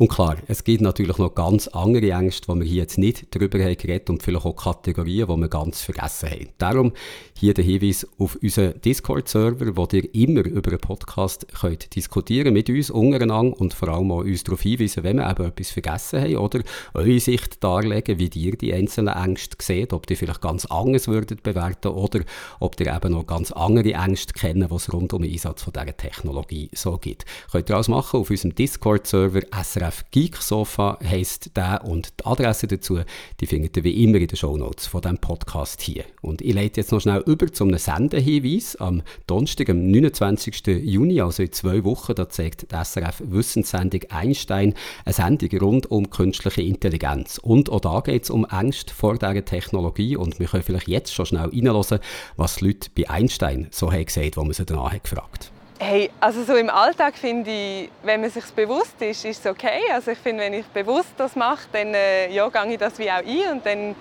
Und klar, es gibt natürlich noch ganz andere Ängste, die wir hier jetzt nicht darüber haben geredet und vielleicht auch Kategorien, die wir ganz vergessen haben. Darum hier der Hinweis auf unseren Discord-Server, wo ihr immer über einen Podcast könnt diskutieren mit uns untereinander und vor allem auch uns darauf hinweisen, wenn wir eben etwas vergessen haben oder eure Sicht darlegen, wie ihr die einzelnen Ängste seht, ob ihr vielleicht ganz anders würdet bewerten oder ob ihr eben noch ganz andere Ängste kennen, was rund um den Einsatz von dieser Technologie so gibt. Könnt ihr alles machen auf unserem Discord-Server SRF SRF Geek Sofa heisst der und die Adresse dazu, die findet ihr wie immer in den Shownotes von diesem Podcast hier. Und ich leite jetzt noch schnell über zum Sendehinweis. Am Donnerstag, am 29. Juni, also in zwei Wochen, da zeigt die SRF Wissenssendung Einstein eine Sendung rund um künstliche Intelligenz. Und auch da geht es um Angst vor dieser Technologie und wir können vielleicht jetzt schon schnell reinhören, was die Leute bei Einstein so haben gesagt, wo man sie danach gefragt hat. Hey, also so im Alltag finde ich, wenn man sich bewusst ist, ist es okay. Also ich finde, wenn ich bewusst das mache, dann äh, ja, gehe ich das wie auch ein und dann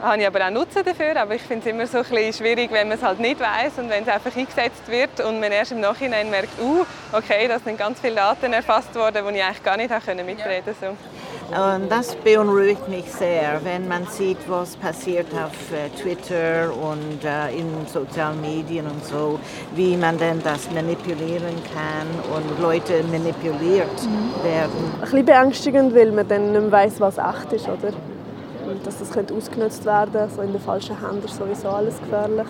habe ich aber auch Nutzen dafür. Aber ich finde es immer so ein bisschen schwierig, wenn man es halt nicht weiß und wenn es einfach eingesetzt wird und man erst im Nachhinein merkt, uh, okay, da sind ganz viele Daten erfasst worden, die ich eigentlich gar nicht mitreden konnte. Und das beunruhigt mich sehr, wenn man sieht, was passiert auf äh, Twitter und äh, in sozialen Medien und so, wie man denn das manipulieren kann und Leute manipuliert mhm. werden. Ein bisschen beängstigend, weil man dann nicht mehr weiss, was echt ist, oder? Und dass das könnte ausgenutzt werden, so in den falschen Händen ist sowieso alles gefährlich.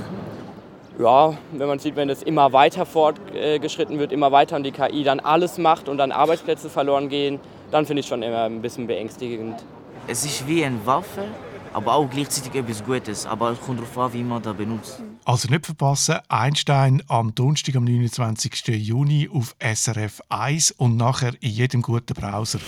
Ja, wenn man sieht, wenn es immer weiter fortgeschritten wird, immer weiter und die KI dann alles macht und dann Arbeitsplätze verloren gehen, dann finde ich schon immer ein bisschen beängstigend. Es ist wie eine Waffe, aber auch gleichzeitig etwas Gutes. Aber es kommt darauf an, wie man das benutzt. Also nicht verpassen, Einstein am Donnerstag, am 29. Juni auf SRF 1 und nachher in jedem guten Browser.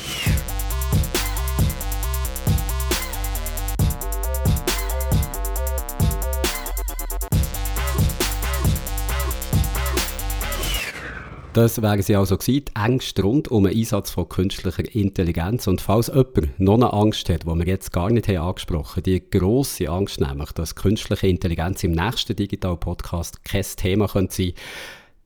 Das wären sie also gewesen, die Ängste rund um den Einsatz von künstlicher Intelligenz. Und falls jemand noch eine Angst hat, die wir jetzt gar nicht haben angesprochen die grosse Angst nämlich, dass künstliche Intelligenz im nächsten Digital Podcast kein Thema könnte sein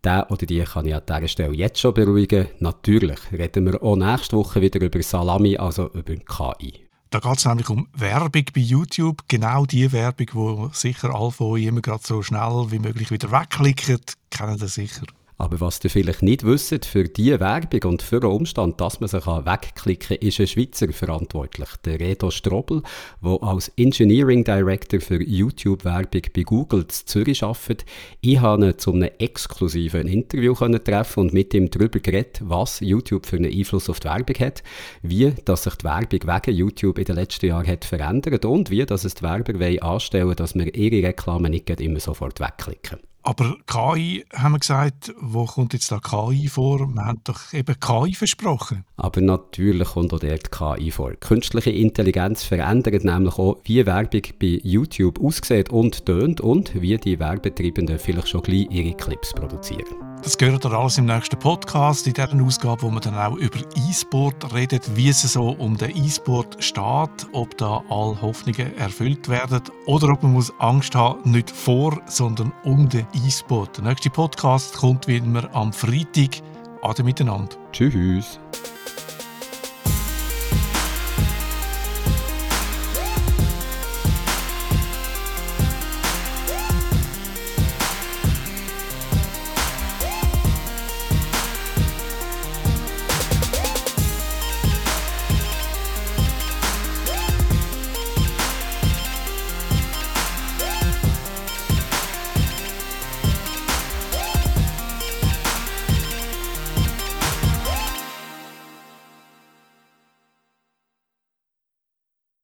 der oder die kann ich an dieser Stelle jetzt schon beruhigen. Natürlich reden wir auch nächste Woche wieder über Salami, also über KI. Da geht es nämlich um Werbung bei YouTube. Genau die Werbung, die sicher alle von euch immer gerade so schnell wie möglich wieder wegklicken, kennen das sicher. Aber was ihr vielleicht nicht wisst, für diese Werbung und für den Umstand, dass man sich wegklicken kann, ist ein Schweizer verantwortlich, der Redo Strobel, der als Engineering Director für YouTube-Werbung bei Google in Zürich arbeitet. Ich habe ihn zu einem exklusiven Interview treffen und mit ihm darüber geredet, was YouTube für einen Einfluss auf die Werbung hat, wie dass sich die Werbung wegen YouTube in den letzten Jahren hat verändert und wie dass es die Werber anstellen wollen, dass wir ihre Reklame nicht immer sofort wegklicken. Aber KI, haben wir gesagt, wo kommt jetzt da KI vor? Wir haben doch eben KI versprochen. Aber natürlich kommt auch dort KI vor. Künstliche Intelligenz verändert nämlich auch, wie Werbung bei YouTube aussieht und tönt und wie die Werbetreibenden vielleicht schon gleich ihre Clips produzieren. Das gehört alles im nächsten Podcast, in dieser Ausgabe, wo wir dann auch über E-Sport reden, wie es so um den E-Sport steht, ob da alle Hoffnungen erfüllt werden oder ob man muss Angst haben, nicht vor, sondern um den E-Sport. Der nächste Podcast kommt wie immer am Freitag. Ade miteinander. Tschüss.